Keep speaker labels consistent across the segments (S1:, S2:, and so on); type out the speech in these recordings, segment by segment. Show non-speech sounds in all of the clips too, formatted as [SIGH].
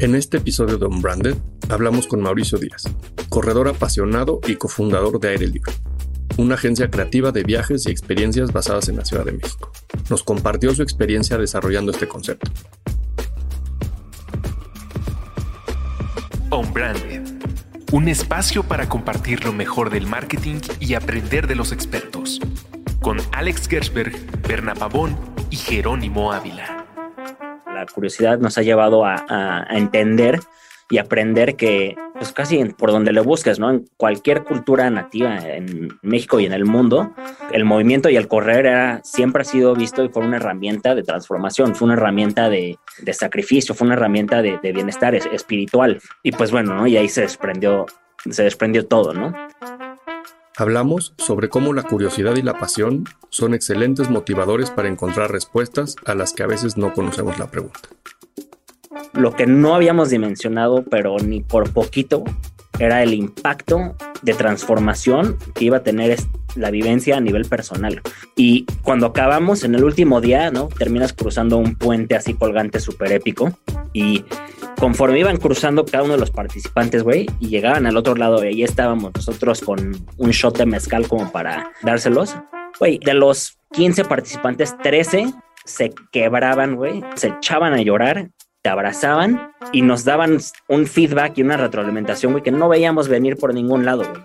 S1: En este episodio de Unbranded hablamos con Mauricio Díaz, corredor apasionado y cofundador de Aire Libre, una agencia creativa de viajes y experiencias basadas en la Ciudad de México. Nos compartió su experiencia desarrollando este concepto.
S2: Unbranded, un espacio para compartir lo mejor del marketing y aprender de los expertos, con Alex Gersberg, Berna Pavón y Jerónimo Ávila
S3: la curiosidad nos ha llevado a, entender y aprender que, pues casi por donde le busques, ¿no? En cualquier cultura nativa en México y en el mundo, el movimiento y el correr era, siempre ha sido visto y fue una herramienta de transformación, fue una herramienta de, sacrificio, fue una herramienta de, de, bienestar espiritual. Y pues bueno, ¿no? Y ahí se desprendió, se desprendió todo, ¿no?
S1: Hablamos sobre cómo la curiosidad y la pasión son excelentes motivadores para encontrar respuestas a las que a veces no conocemos la pregunta.
S3: Lo que no habíamos dimensionado, pero ni por poquito, era el impacto de transformación que iba a tener la vivencia a nivel personal. Y cuando acabamos en el último día, ¿no? Terminas cruzando un puente así colgante súper épico y conforme iban cruzando cada uno de los participantes, güey, y llegaban al otro lado, y ahí estábamos nosotros con un shot de mezcal como para dárselos. Güey, de los 15 participantes, 13 se quebraban, güey, se echaban a llorar, te abrazaban y nos daban un feedback y una retroalimentación, güey, que no veíamos venir por ningún lado, güey.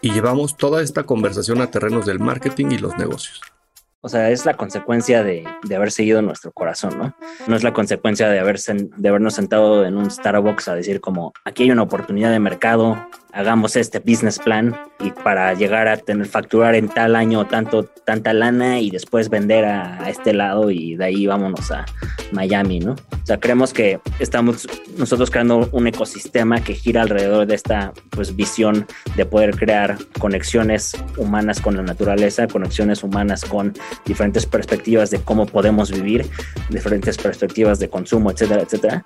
S1: Y llevamos toda esta conversación a terrenos del marketing y los negocios.
S3: O sea, es la consecuencia de, haber seguido nuestro corazón, ¿no? No es la consecuencia de, haber de habernos sentado en un Starbucks a decir como, aquí hay una oportunidad de mercado, hagamos este business plan y para llegar a tener facturar en tal año tanto tanta lana y después vender a, este lado y de ahí vámonos a Miami, ¿no? O sea, creemos que estamos nosotros creando un ecosistema que gira alrededor de esta pues visión de poder crear conexiones humanas con la naturaleza, conexiones humanas con diferentes perspectivas de cómo podemos vivir, diferentes perspectivas de consumo, etcétera, etcétera.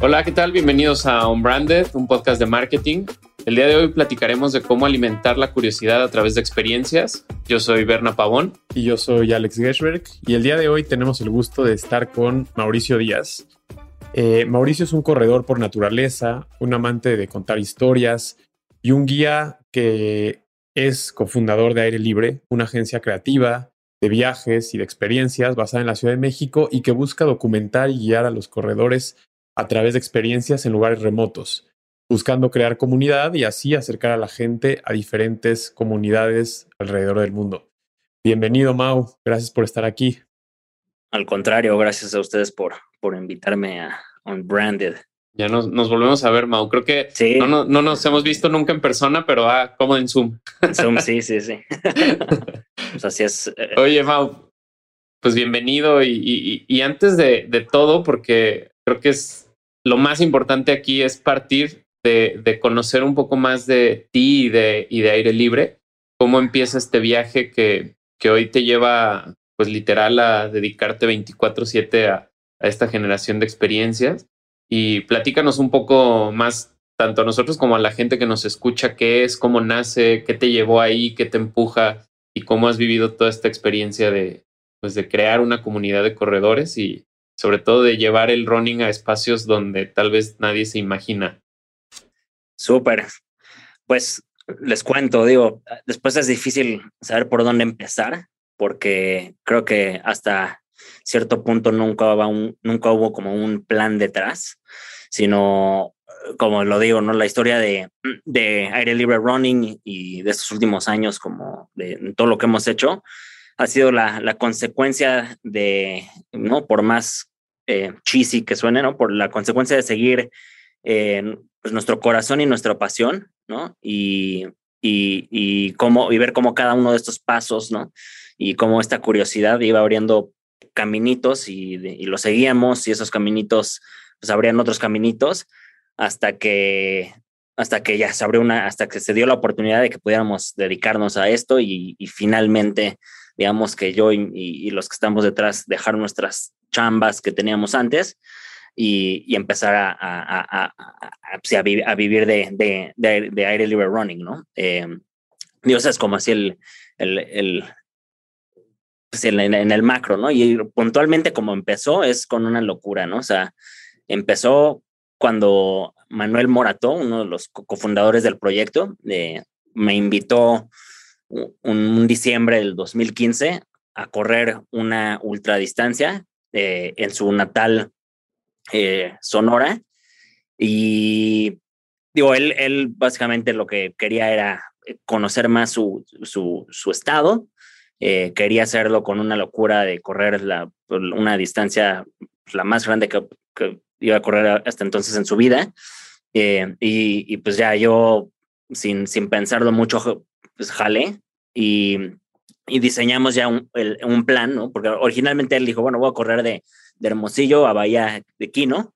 S4: Hola, ¿qué tal? Bienvenidos a Unbranded, un podcast de marketing. El día de hoy platicaremos de cómo alimentar la curiosidad a través de experiencias. Yo soy Berna Pavón.
S1: Y yo soy Alex Gershberg. Y el día de hoy tenemos el gusto de estar con Mauricio Díaz. Eh, Mauricio es un corredor por naturaleza, un amante de contar historias y un guía que es cofundador de Aire Libre, una agencia creativa de viajes y de experiencias basada en la Ciudad de México y que busca documentar y guiar a los corredores a través de experiencias en lugares remotos, buscando crear comunidad y así acercar a la gente a diferentes comunidades alrededor del mundo. Bienvenido, Mau. Gracias por estar aquí.
S3: Al contrario, gracias a ustedes por, por invitarme a Unbranded.
S4: Ya nos, nos volvemos a ver, Mau. Creo que no, no, nos hemos visto nunca en persona, pero ah, como en Zoom.
S3: Zoom, sí, sí, sí. [LAUGHS] pues así es.
S4: Eh, Oye, Mau, pues bienvenido. Y, y, antes de, de, todo, porque creo que es lo más importante aquí es partir de, conocer un poco más de ti y de, y de aire libre, cómo empieza este viaje que, que hoy te lleva, pues literal, a dedicarte 24/7 a, a esta generación de experiencias. Y platícanos un poco más, tanto a nosotros como a la gente que nos escucha, qué es, cómo nace, qué te llevó ahí, qué te empuja y cómo has vivido toda esta experiencia de, pues, de crear una comunidad de corredores y, sobre todo de llevar el running a espacios donde tal vez nadie se imagina.
S3: Súper. Pues les cuento, digo, después es difícil saber por dónde empezar, porque creo que hasta cierto punto nunca, un, nunca hubo como un plan detrás, sino, como lo digo, ¿no? La historia de, de aire libre running y de estos últimos años, como de todo lo que hemos hecho, ha sido la, la consecuencia de, ¿no? Por más eh, cheesy que suene, ¿no? Por la consecuencia de seguir eh, pues nuestro corazón y nuestra pasión, ¿no? Y, y, y, cómo, y ver cómo cada uno de estos pasos, ¿no? Y cómo esta curiosidad iba abriendo caminitos y, lo seguíamos y esos caminitos, pues abrían otros caminitos hasta que hasta que ya se abrió una, hasta que se dio la oportunidad de que pudiéramos dedicarnos a esto y finalmente digamos que yo y, los que estamos detrás dejar nuestras chambas que teníamos antes y, empezar a, a, a, vivir de, de, aire libre running, ¿no? Eh, Dios es como así el, el, el pues en, el macro, ¿no? Y puntualmente como empezó es con una locura, ¿no? O sea, empezó cuando Manuel Morató, uno de los cofundadores del proyecto, eh, me invitó un, diciembre del 2015 a correr una ultradistancia eh, en su natal eh, Sonora. Y digo, él, él básicamente lo que quería era conocer más su, su, su estado. Eh, quería hacerlo con una locura de correr la, una distancia la más grande que, que iba a correr hasta entonces en su vida. y, y, pues ya yo, sin, sin pensarlo mucho, pues jalé y, y diseñamos ya un, un, plan, ¿no? Porque originalmente él dijo, bueno, voy a correr de, de Hermosillo a Bahía de Quino,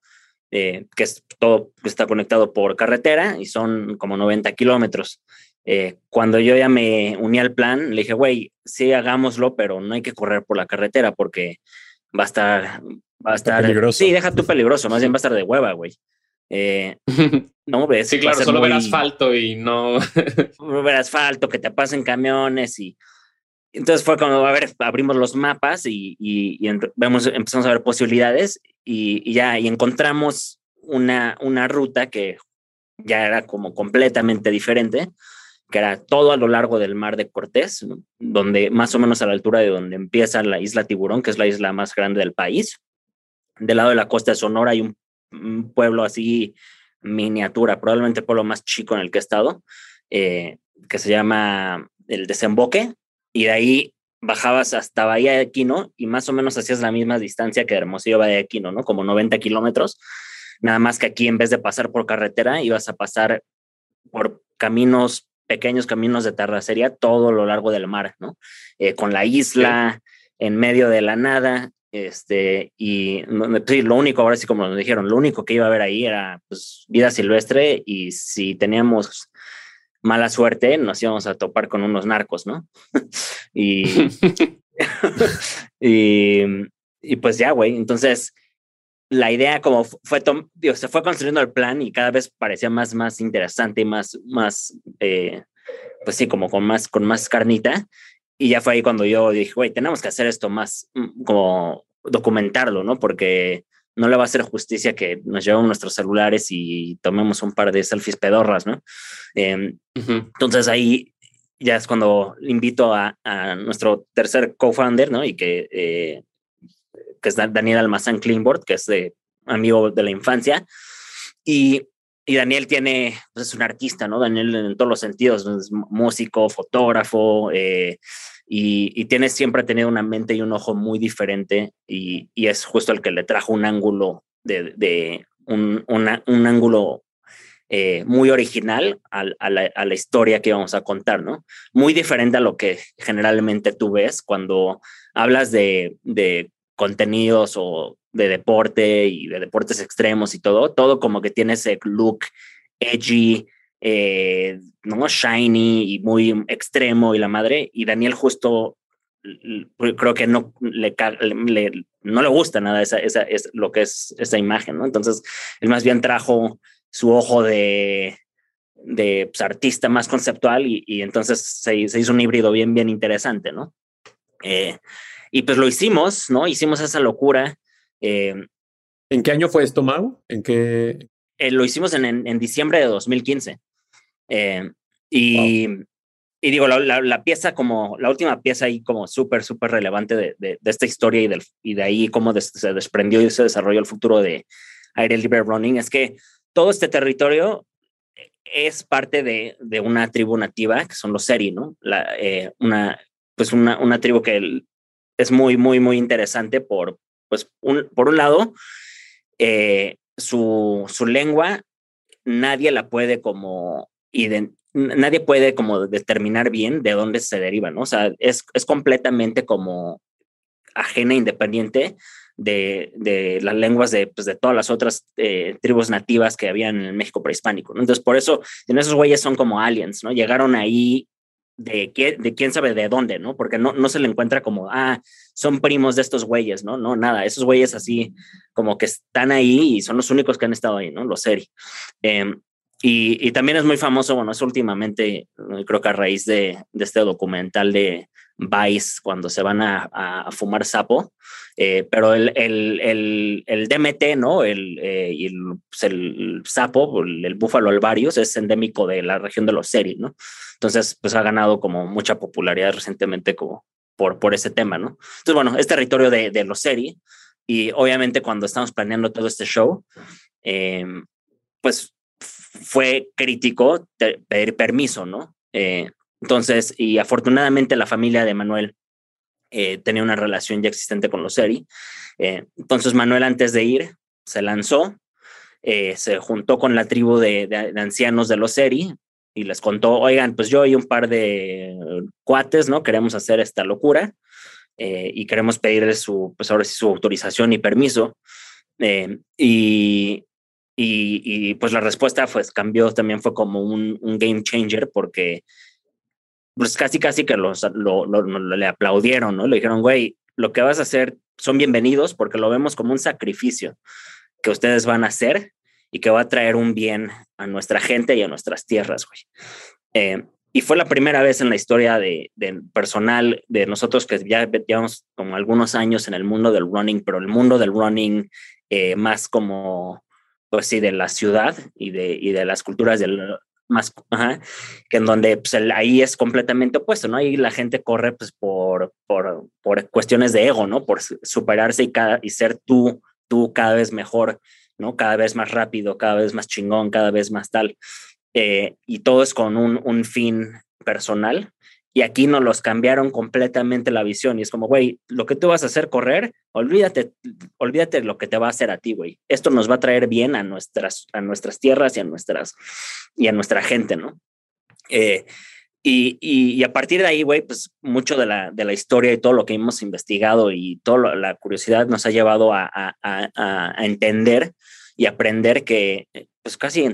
S3: eh, que es todo está conectado por carretera y son como 90 kilómetros. Eh, cuando yo ya me uní al plan, le dije, güey, sí, hagámoslo, pero no hay que correr por la carretera porque va a estar, va a estar,
S1: peligroso.
S3: sí, deja tú peligroso, más bien va a estar de hueva, güey. Eh, no ves.
S4: Sí, claro, solo ver asfalto y no. [LAUGHS]
S3: ver asfalto, que te pasen camiones y. Entonces fue cuando, a ver, abrimos los mapas y, y, y vemos, empezamos a ver posibilidades y, y, ya, y encontramos una, una ruta que ya era como completamente diferente, que era todo a lo largo del mar de Cortés, ¿no? donde más o menos a la altura de donde empieza la isla Tiburón, que es la isla más grande del país. Del lado de la costa de Sonora hay un un pueblo así miniatura, probablemente el pueblo más chico en el que he estado, eh, que se llama el Desemboque, y de ahí bajabas hasta Bahía de Quino y más o menos hacías la misma distancia que Hermosillo Bahía de Quino, ¿no? Como 90 kilómetros. Nada más que aquí en vez de pasar por carretera, ibas a pasar por caminos, pequeños caminos de terracería todo lo largo del mar, ¿no? Eh, con la isla en medio de la nada este, y sí, lo único, ahora sí como nos dijeron, lo único que iba a haber ahí era pues, vida silvestre y si teníamos mala suerte nos íbamos a topar con unos narcos, ¿no? [LAUGHS] y, [LAUGHS] y, y, pues ya, güey, entonces la idea como fue, digo, se fue construyendo el plan y cada vez parecía más, más interesante y más, más, eh, pues sí, como con más, con más carnita. Y ya fue ahí cuando yo dije, güey, tenemos que hacer esto más, mm, como documentarlo, ¿no? Porque no le va a hacer justicia que nos llevemos nuestros celulares y tomemos un par de selfies pedorras, ¿no? Eh, uh -huh. Entonces ahí ya es cuando invito a, a nuestro tercer co-founder, ¿no? Y que, eh, que es Daniel Almazán Cleanboard, que es de, amigo de la infancia. Y, y Daniel tiene, pues es un artista, ¿no? Daniel en todos los sentidos, es músico, fotógrafo, eh, y, y, siempre tenido una mente y un ojo muy diferente y, es justo el que le trajo un ángulo de, un, ángulo eh, muy original a, a, la, a, la, historia que vamos a contar, ¿no? Muy diferente a lo que generalmente tú ves cuando hablas de, de contenidos o de deporte y de deportes extremos y todo, todo como que tiene ese look edgy, eh, ¿no? shiny y muy extremo y la madre. Y Daniel justo creo que no le, le, no le gusta nada esa, esa, es lo que es esa imagen, ¿no? Entonces, él más bien trajo su ojo de, de pues, artista más conceptual y, y entonces se, se, hizo un híbrido bien, bien interesante, ¿no? Eh, y pues lo hicimos, ¿no? Hicimos esa locura. Eh,
S1: ¿En qué año fue esto, Mau? ¿En qué?
S3: Eh, lo hicimos en, en, en, diciembre de 2015. Eh, y, wow. y, digo, la, la, la, pieza como, la última pieza ahí como súper, súper relevante de, de, de, esta historia y, del, y de ahí cómo des, se desprendió y se desarrolló el futuro de Aire Libre Running es que todo este territorio es parte de, de una tribu nativa que son los Seri, ¿no? La, eh, una, pues una, una tribu que es muy, muy, muy interesante por, pues, un, por un lado, eh, su, su lengua nadie la puede como nadie puede como determinar bien de dónde se deriva, ¿no? O sea, es, es completamente como ajena, independiente de, de las lenguas de, pues, de todas las otras eh, tribus nativas que habían en México prehispánico, ¿no? Entonces, por eso, en esos güeyes son como aliens, ¿no? Llegaron ahí de, qué, de quién sabe de dónde, ¿no? Porque no, no se le encuentra como, ah, son primos de estos güeyes, ¿no? No, nada, esos güeyes así como que están ahí y son los únicos que han estado ahí, ¿no? Los seri. Eh, y, y, también es muy famoso, bueno, es últimamente, creo que a raíz de, de este documental de Vice cuando se van a, fumar sapo, eh, pero el, el, el, DMT, ¿no? El, eh, pues, el, sapo, el, búfalo alvarius, es endémico de la región de los Seri, ¿no? Entonces, pues ha ganado como mucha popularidad recientemente como por, por ese tema, ¿no? Entonces, bueno, es territorio de, de los Seri y obviamente cuando estamos planeando todo este show, eh, pues fue crítico pedir permiso, ¿no? Entonces, y afortunadamente la familia de Manuel eh, tenía una relación ya existente con los Seri. Eh, entonces, Manuel antes de ir se lanzó, eh, se juntó con la tribu de, ancianos de los Seri y les contó, oigan, pues yo y un par de cuates, ¿no? Queremos hacer esta locura y queremos pedirles su, pues ahora su autorización y permiso. y, y, pues la respuesta pues cambió, también fue como un, un game changer porque pues casi casi que los, lo, le aplaudieron, ¿no? Le dijeron, güey, lo que vas a hacer son bienvenidos porque lo vemos como un sacrificio que ustedes van a hacer y que va a traer un bien a nuestra gente y a nuestras tierras, güey. Eh, y fue la primera vez en la historia de, personal de nosotros que ya llevamos como algunos años en el mundo del running, pero el mundo del running eh, más como, pues sí, de la ciudad y de, y de las culturas del, más, que en donde pues, ahí es completamente opuesto, ¿no? Ahí la gente corre pues por, por, por cuestiones de ego, ¿no? Por superarse y, cada, y ser tú, tú cada vez mejor, ¿no? Cada vez más rápido, cada vez más chingón, cada vez más tal. Eh, y todo es con un, un fin personal y aquí nos los cambiaron completamente la visión. Y es como, güey, lo que tú vas a hacer correr, olvídate, olvídate de lo que te va a hacer a ti, güey. Esto nos va a traer bien a nuestras, a nuestras tierras y a, nuestras, y a nuestra gente, ¿no? Eh, y, y, a partir de ahí, güey, pues mucho de la, de la historia y todo lo que hemos investigado y toda la curiosidad nos ha llevado a, a, entender y aprender que, pues casi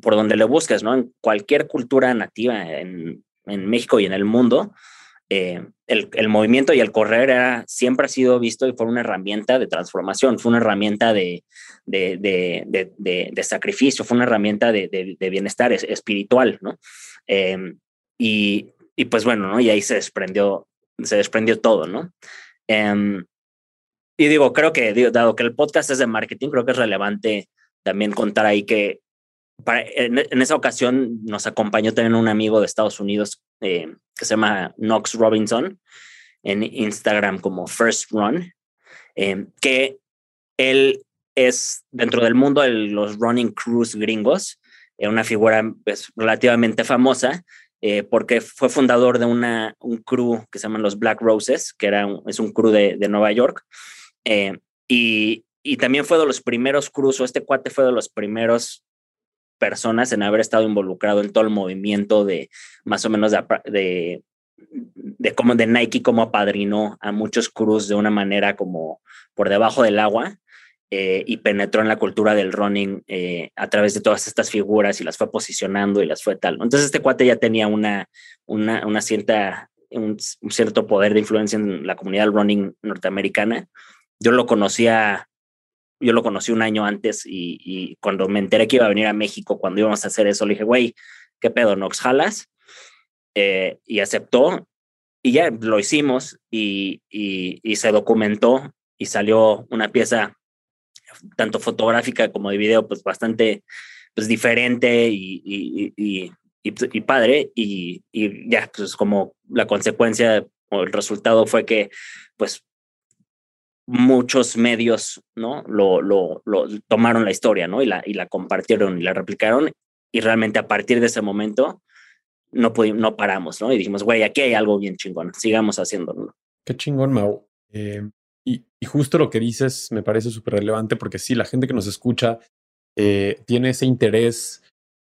S3: por donde le busques, ¿no? En cualquier cultura nativa, en en México y en el mundo, eh, el, el, movimiento y el correr era, siempre ha sido visto y fue una herramienta de transformación, fue una herramienta de, de, de, de, sacrificio, fue una herramienta de, bienestar espiritual, ¿no? Em, y, y, pues bueno, ¿no? Y ahí se desprendió, se desprendió todo, ¿no? Em, y digo, creo que, dado que el podcast es de marketing, creo que es relevante también contar ahí que en, esa ocasión nos acompañó también un amigo de Estados Unidos eh, que se llama Knox Robinson en Instagram como First Run, eh, que él es dentro del mundo de los running crews gringos, eh, una figura pues, relativamente famosa, porque fue fundador de una, un crew que se llaman los Black Roses, que era es un crew de, de Nueva York, y, y también fue de los primeros crews, o este cuate fue de los primeros personas en haber estado involucrado en todo el movimiento de más o menos de, de, como de Nike como apadrinó a muchos crews de una manera como por debajo del agua eh, y penetró en la cultura del running eh, a través de todas estas figuras y las fue posicionando y las fue tal. Entonces este cuate ya tenía una, una, una cierta, un, un cierto poder de influencia en la comunidad del running norteamericana. Yo lo conocía yo lo conocí un año antes y, cuando me enteré que iba a venir a México, cuando íbamos a hacer eso, le dije, güey, ¿qué pedo, Nox jalas? Eh, y aceptó y ya lo hicimos y, y, se documentó y salió una pieza tanto fotográfica como de video, pues bastante pues, diferente y, y padre. Y, ya, pues como la consecuencia o el resultado fue que pues muchos medios, ¿no? Lo, lo, tomaron la historia, ¿no? Y la, y la compartieron y la replicaron. Y realmente a partir de ese momento no, pudimos, no paramos, ¿no? Y dijimos, güey, aquí hay algo bien chingón, sigamos haciéndolo.
S1: Qué chingón, Mau. Eh, y, y, justo lo que dices me parece súper relevante porque sí, la gente que nos escucha eh, tiene ese interés.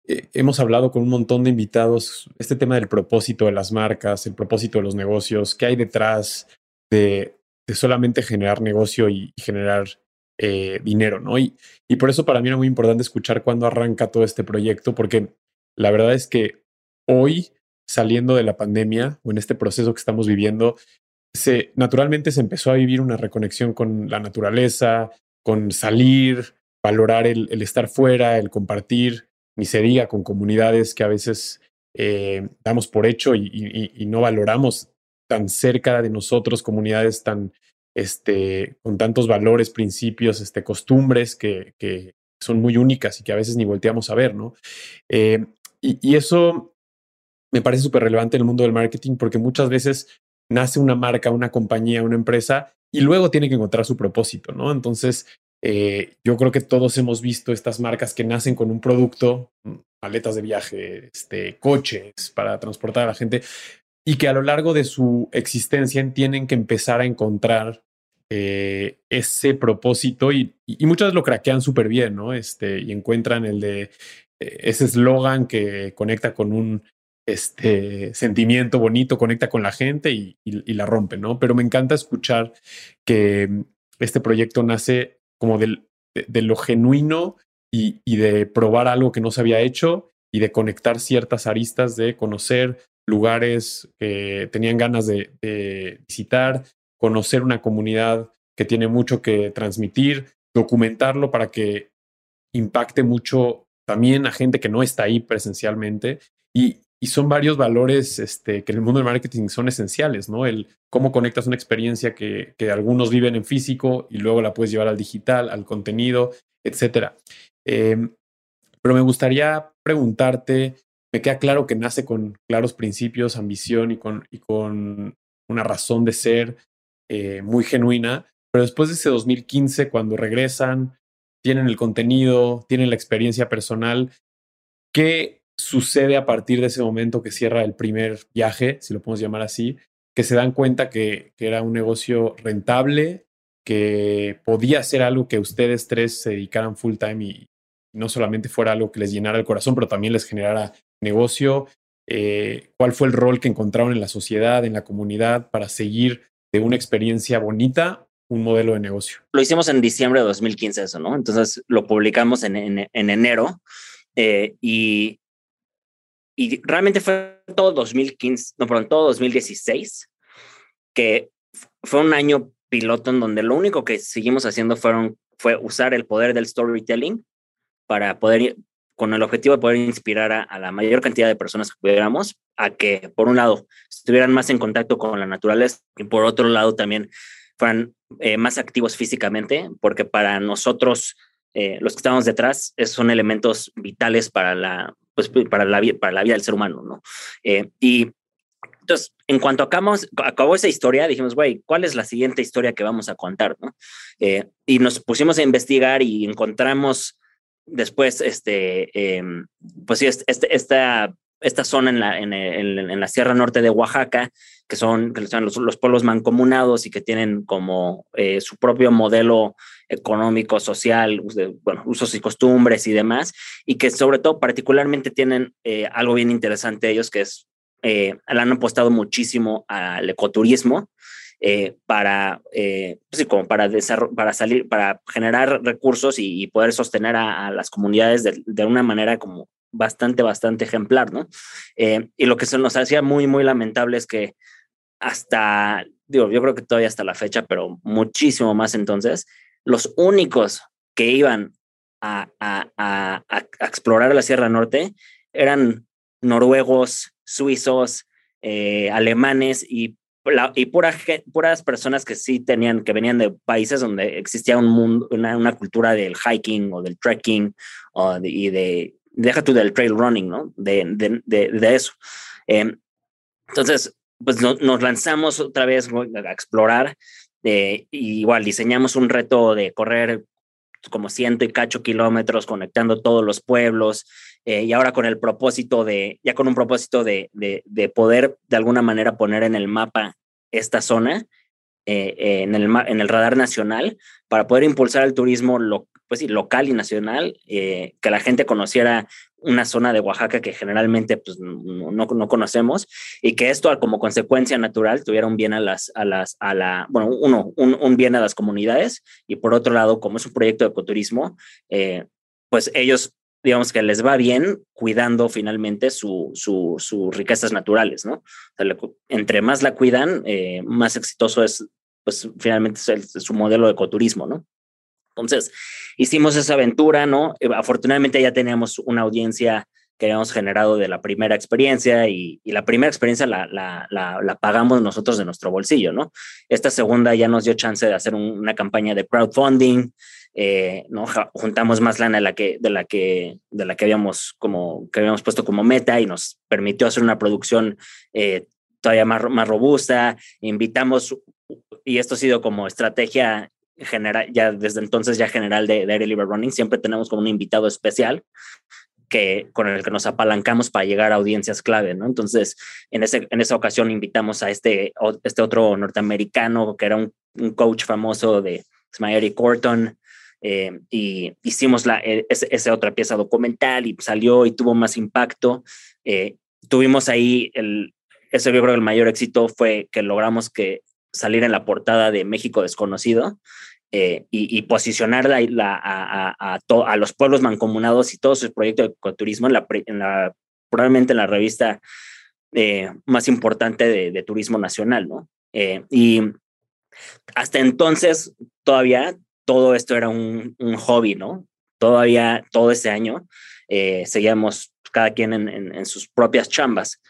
S1: Eh, hemos hablado con un montón de invitados este tema del propósito de las marcas, el propósito de los negocios, qué hay detrás de, de solamente generar negocio y, generar eh, dinero, ¿no? Y, por eso para mí era muy importante escuchar cuándo arranca todo este proyecto, porque la verdad es que hoy, saliendo de la pandemia o en este proceso que estamos viviendo, se, naturalmente se empezó a vivir una reconexión con la naturaleza, con salir, valorar el, estar fuera, el compartir, ni con comunidades que a veces eh, damos por hecho y, no valoramos tan cerca de nosotros, comunidades tan, este, con tantos valores, principios, este, costumbres que, que son muy únicas y que a veces ni volteamos a ver, ¿no? Eh, y, eso me parece súper relevante en el mundo del marketing porque muchas veces nace una marca, una compañía, una empresa y luego tiene que encontrar su propósito, ¿no? Entonces, eh, yo creo que todos hemos visto estas marcas que nacen con un producto, maletas de viaje, este, coches para transportar a la gente, y que a lo largo de su existencia tienen que empezar a encontrar eh, ese propósito y, muchas veces lo craquean súper bien, ¿no? Este, y encuentran el de eh, ese eslogan que conecta con un este sentimiento bonito, conecta con la gente y, la rompe, ¿no? Pero me encanta escuchar que este proyecto nace como de, lo genuino y, de probar algo que no se había hecho y de conectar ciertas aristas, de conocer lugares que tenían ganas de, visitar, conocer una comunidad que tiene mucho que transmitir, documentarlo para que impacte mucho también a gente que no está ahí presencialmente. Y, son varios valores este, que en el mundo del marketing son esenciales, ¿no? El cómo conectas una experiencia que, que algunos viven en físico y luego la puedes llevar al digital, al contenido, etcétera. Eh, pero me gustaría preguntarte, me queda claro que nace con claros principios, ambición y con, una razón de ser eh, muy genuina, pero después de ese 2015, cuando regresan, tienen el contenido, tienen la experiencia personal, ¿qué sucede a partir de ese momento que cierra el primer viaje, si lo podemos llamar así, que se dan cuenta que, que era un negocio rentable, que podía ser algo que ustedes tres se dedicaran full time y no solamente fuera algo que les llenara el corazón, pero también les generara negocio. Eh, ¿Cuál fue el rol que encontraron en la sociedad, en la comunidad, para seguir de una experiencia bonita un modelo de negocio?
S3: Lo hicimos en diciembre de 2015, eso, ¿no? Entonces lo publicamos en, en, en enero eh, y y realmente fue todo 2015, no, perdón, todo 2016, que fue un año piloto en donde lo único que seguimos haciendo fueron, fue usar el poder del storytelling para poder, con el objetivo de poder inspirar a, a la mayor cantidad de personas que pudiéramos a que, por un lado, estuvieran más en contacto con la naturaleza y por otro lado también fueran eh, más activos físicamente, porque para nosotros, eh, los que estamos detrás, son elementos vitales para la, pues, para, la, para la vida del ser humano, ¿no? Eh, y entonces, en cuanto acabamos, acabó esa historia, dijimos, güey, ¿cuál es la siguiente historia que vamos a contar, no? Eh, y nos pusimos a investigar y encontramos después, este, eh, pues sí, este, esta, esta zona en la, en, en, la Sierra Norte de Oaxaca, que son, que son los, los, pueblos mancomunados y que tienen como eh, su propio modelo económico, social, bueno, usos y costumbres y demás, y que sobre todo particularmente tienen eh, algo bien interesante ellos, que es, eh, han apostado muchísimo al ecoturismo, eh, para, eh, pues, como para, para salir, para generar recursos y, y poder sostener a, a las comunidades de, de, una manera como bastante, bastante ejemplar, ¿no? Eh, y lo que se nos hacía muy, muy lamentable es que hasta, digo, yo creo que todavía hasta la fecha, pero muchísimo más entonces, los únicos que iban a, a, a, a explorar la Sierra Norte eran noruegos, suizos, eh, alemanes y, la, y pura, puras personas que sí tenían, que venían de países donde existía un mundo, una, una cultura del hiking o del trekking o de, y de, deja tú del trail running, ¿no? De, de, de, de eso. Eh, entonces, pues no, nos lanzamos otra vez a explorar. Eh, igual diseñamos un reto de correr como ciento y cacho kilómetros conectando todos los pueblos eh, y ahora con el propósito de, ya con un propósito de, de, de poder de alguna manera poner en el mapa esta zona, eh, eh, en, el, en el radar nacional, para poder impulsar el turismo pues, sí, local y nacional, que la gente conociera una zona de Oaxaca que generalmente pues, no, no, no, conocemos y que esto como consecuencia natural tuviera un bien a las, a las, a la, bueno, uno, un, un bien a las comunidades y por otro lado, como es un proyecto de ecoturismo, pues ellos digamos que les va bien cuidando finalmente sus su, su riquezas naturales, ¿no? O sea, entre más la cuidan, eh, más exitoso es, pues finalmente es, el, su modelo de ecoturismo, ¿no? Entonces, hicimos esa aventura, ¿no? Eh, afortunadamente ya teníamos una audiencia que habíamos generado de la primera experiencia y, la primera experiencia la, la, la, pagamos nosotros de nuestro bolsillo, ¿no? Esta segunda ya nos dio chance de hacer una campaña de crowdfunding, eh, ¿no? Juntamos más lana de la que, de la que, de la que habíamos como, que habíamos puesto como meta y nos permitió hacer una producción eh, todavía más, más robusta. Invitamos, y esto ha sido como estrategia general, ya desde entonces ya general de, de Air Libre Running, siempre tenemos como un invitado especial que, con el que nos apalancamos para llegar a audiencias clave, ¿no? Entonces, en, ese, en esa ocasión invitamos a este, este otro norteamericano que era un, coach famoso de Smiley Corton, eh, y hicimos la, e, esa otra pieza documental y salió y tuvo más impacto. Eh, tuvimos ahí el, ese yo creo que el mayor éxito fue que logramos que salir en la portada de México Desconocido eh, y, posicionar la, a, a, los pueblos mancomunados y todos sus proyectos de ecoturismo en la, en la, probablemente en la revista eh, más importante de, turismo nacional, ¿no? Eh, y hasta entonces todavía todo esto era un, un hobby, ¿no? Todavía todo ese año seguíamos cada quien en, en sus propias chambas.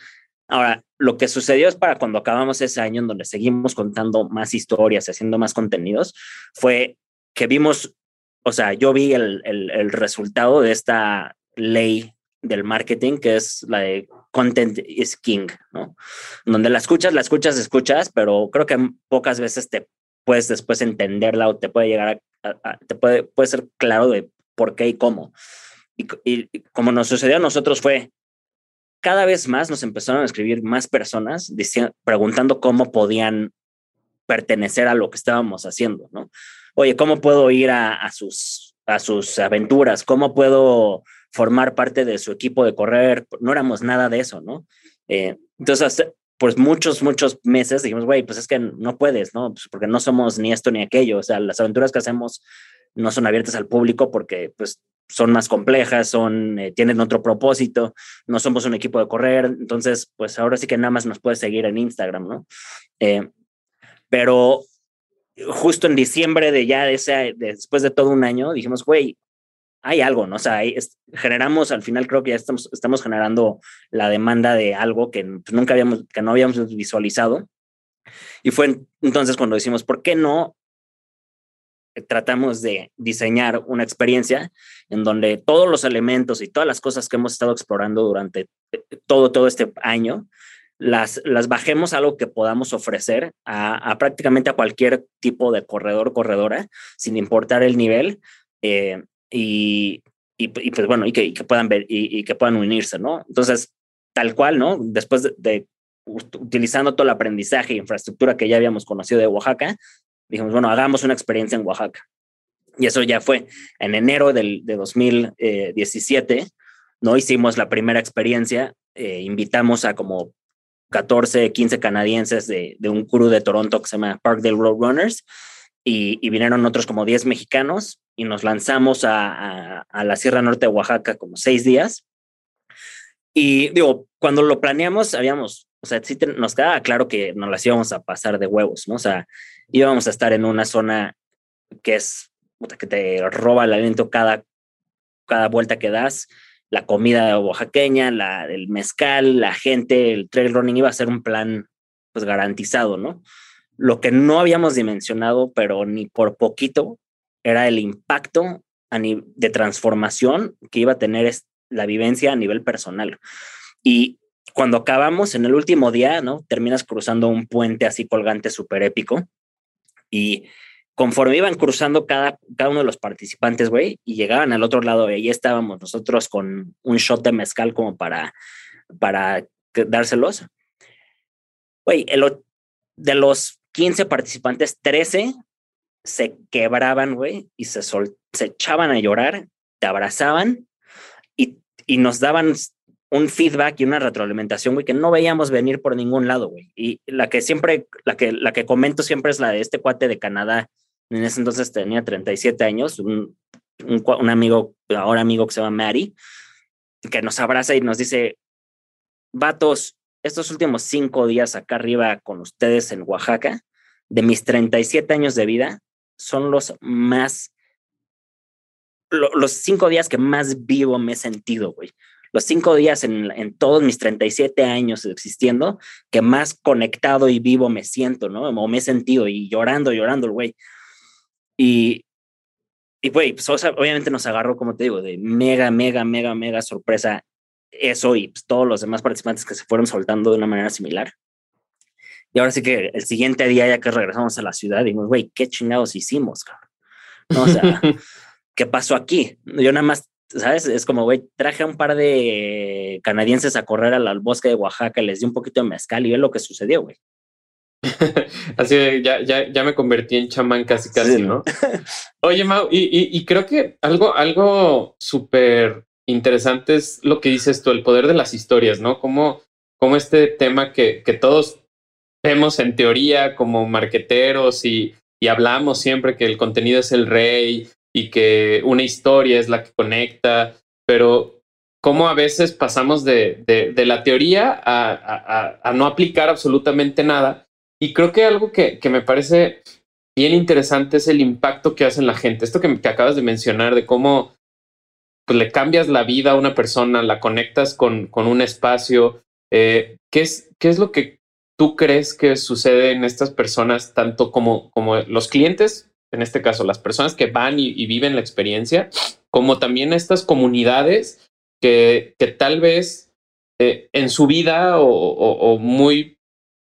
S3: Ahora, lo que sucedió es para cuando acabamos ese año en donde seguimos contando más historias, haciendo más contenidos, fue que vimos, o sea, yo vi el, el, resultado de esta ley del marketing, que es la de content is king, ¿no? Donde la escuchas, la escuchas, escuchas, pero creo que pocas veces te puedes después entenderla o te puede llegar a, te puede, puede ser claro de por qué y cómo. Y, como nos sucedió a nosotros fue, cada vez más nos empezaron a escribir más personas preguntando cómo podían pertenecer a lo que estábamos haciendo, ¿no? Oye, ¿cómo puedo ir a, sus, a sus aventuras? ¿Cómo puedo formar parte de su equipo de correr? No éramos nada de eso, ¿no? Eh, entonces, pues muchos, muchos meses dijimos, güey, pues es que no puedes, ¿no? Pues porque no somos ni esto ni aquello. O sea, las aventuras que hacemos no son abiertas al público porque, pues, son más complejas, son, eh, tienen otro propósito, no somos un equipo de correr, entonces, pues ahora sí que nada más nos puedes seguir en Instagram, ¿no? Eh, pero justo en diciembre de ya de ese, después de todo un año, dijimos, güey, hay algo, ¿no? O sea, generamos, al final creo que ya estamos, estamos generando la demanda de algo que pues, nunca habíamos, que no habíamos visualizado. Y fue entonces cuando decimos, ¿por qué no tratamos de diseñar una experiencia en donde todos los elementos y todas las cosas que hemos estado explorando durante eh, todo, todo este año, las, las bajemos a algo que podamos ofrecer a, prácticamente a cualquier tipo de corredor, corredora, sin importar el nivel. Eh, y, y, pues bueno, y que, puedan ver y, que puedan unirse, ¿no? Entonces, tal cual, ¿no? Después de, de utilizando todo el aprendizaje e infraestructura que ya habíamos conocido de Oaxaca, dijimos, bueno, hagamos una experiencia en Oaxaca. Y eso ya fue en enero del, de 2017, ¿no? Hicimos la primera experiencia, eh, invitamos a como 14, 15 canadienses de, de, un crew de Toronto que se llama Parkdale Road Runners y, vinieron otros como 10 mexicanos y nos lanzamos a, a, la Sierra Norte de Oaxaca como seis días. Y digo, cuando lo planeamos, habíamos, o sea, nos quedaba claro que nos las íbamos a pasar de huevos, ¿no? O sea, íbamos a estar en una zona que es que te roba el aliento cada, cada vuelta que das, la comida oaxaqueña, la, el mezcal, la gente, el trail running iba a ser un plan pues garantizado, ¿no? Lo que no habíamos dimensionado, pero ni por poquito, era el impacto de transformación que iba a tener la vivencia a nivel personal. Y cuando acabamos en el último día, ¿no? Terminas cruzando un puente así colgante súper épico y conforme iban cruzando cada, cada uno de los participantes, güey, y llegaban al otro lado, y ahí estábamos nosotros con un shot de mezcal como para, para dárselos. Güey, de los 15 participantes, 13 se quebraban, güey, y se, sol, se echaban a llorar, te abrazaban y, y nos daban un feedback y una retroalimentación, güey, que no veíamos venir por ningún lado, güey. Y la que siempre, la que, la que comento siempre es la de este cuate de Canadá. En ese entonces tenía 37 años, un, un, amigo, ahora amigo que se llama Mary, que nos abraza y nos dice, vatos, estos últimos cinco días acá arriba con ustedes en Oaxaca, de mis 37 años de vida, son los más, los cinco días que más vivo me he sentido, güey los cinco días en, todos mis 37 años existiendo que más conectado y vivo me siento, ¿no? O me he sentido y llorando, llorando güey. Y, y güey, pues, obviamente nos agarró, como te digo, de mega, mega, mega, mega sorpresa eso y pues, todos los demás participantes que se fueron soltando de una manera similar. Y ahora sí que el siguiente día, ya que regresamos a la ciudad, dijimos, güey, ¿qué chingados hicimos, cabrón? ¿No? O sea, [LAUGHS] ¿qué pasó aquí? Yo nada más, ¿sabes? Es como, güey, traje a un par de canadienses a correr al, bosque de Oaxaca, les di un poquito de mezcal y ve lo que sucedió, güey. [LAUGHS]
S4: Así ya, ya, ya me convertí en chamán casi, casi, ¿no? Oye, Mau, y, y, creo que algo, algo súper interesante es lo que dices tú, el poder de las historias, ¿no? Como, como este tema que, que todos vemos en teoría como marqueteros y, y hablamos siempre que el contenido es el rey y que una historia es la que conecta, pero cómo a veces pasamos de, de, la teoría a, a, a, no aplicar absolutamente nada. Y creo que algo que, que me parece bien interesante es el impacto que hace en la gente. Esto que, que acabas de mencionar de cómo pues, le cambias la vida a una persona, la conectas con, con un espacio. Eh, ¿qué, es, ¿Qué es lo que tú crees que sucede en estas personas, tanto como, como los clientes, en este caso, las personas que van y, viven la experiencia, como también estas comunidades que, que tal vez eh, en su vida o, muy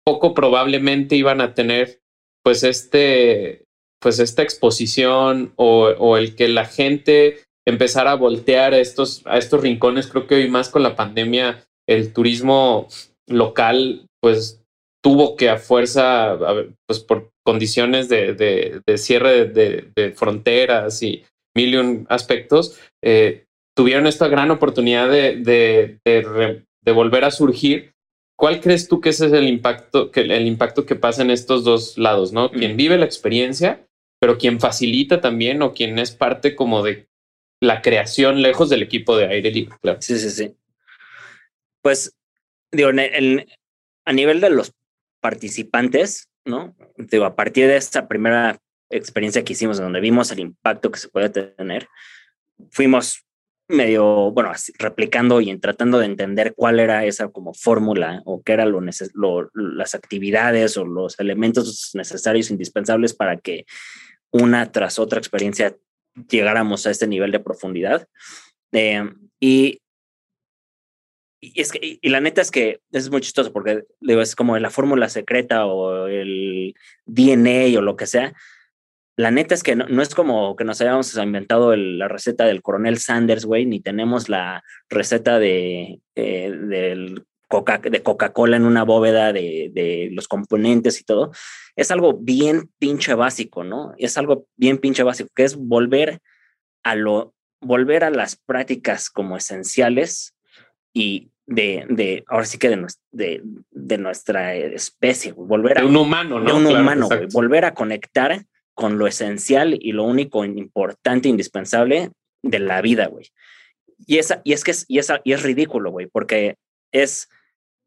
S4: poco probablemente iban a tener pues este pues esta exposición o, o, el que la gente empezara a voltear a estos, a estos rincones. Creo que hoy más con la pandemia el turismo local pues tuvo que a fuerza, pues por condiciones de, cierre de, fronteras y mil aspectos, eh, tuvieron esta gran oportunidad de, volver a surgir. ¿Cuál crees tú que ese es el impacto que, el impacto que pasa en estos dos lados, ¿no? Quien vive la experiencia, pero quien facilita también o quien es parte como de la creación lejos del equipo de aire libre, claro.
S3: Sí, sí, sí. Pues, digo, a nivel de los participantes, ¿no? Digo, a partir de esta primera experiencia que hicimos, donde vimos el impacto que se puede tener, fuimos medio, bueno, replicando y tratando de entender cuál era esa como fórmula o qué eran lo, las actividades o los elementos necesarios, indispensables para que una tras otra experiencia llegáramos a este nivel de profundidad. Eh, y y, la neta es que es muy chistoso porque digo, es como la fórmula secreta o el DNA o lo que sea. La neta es que no, es como que nos hayamos inventado la receta del coronel Sanders, güey, ni tenemos la receta de, eh, del Coca, de Coca-Cola en una bóveda de, de, los componentes y todo. Es algo bien pinche básico, ¿no? Es algo bien pinche básico, que es volver a lo, volver a las prácticas como esenciales y de, de, ahora sí que de, de, de nuestra especie, volver
S4: a... un humano, ¿no?
S3: De un humano, volver a conectar con lo esencial y lo único importante, indispensable de la vida, güey. Y, esa, y es que es, y, esa, y es ridículo, güey, porque es,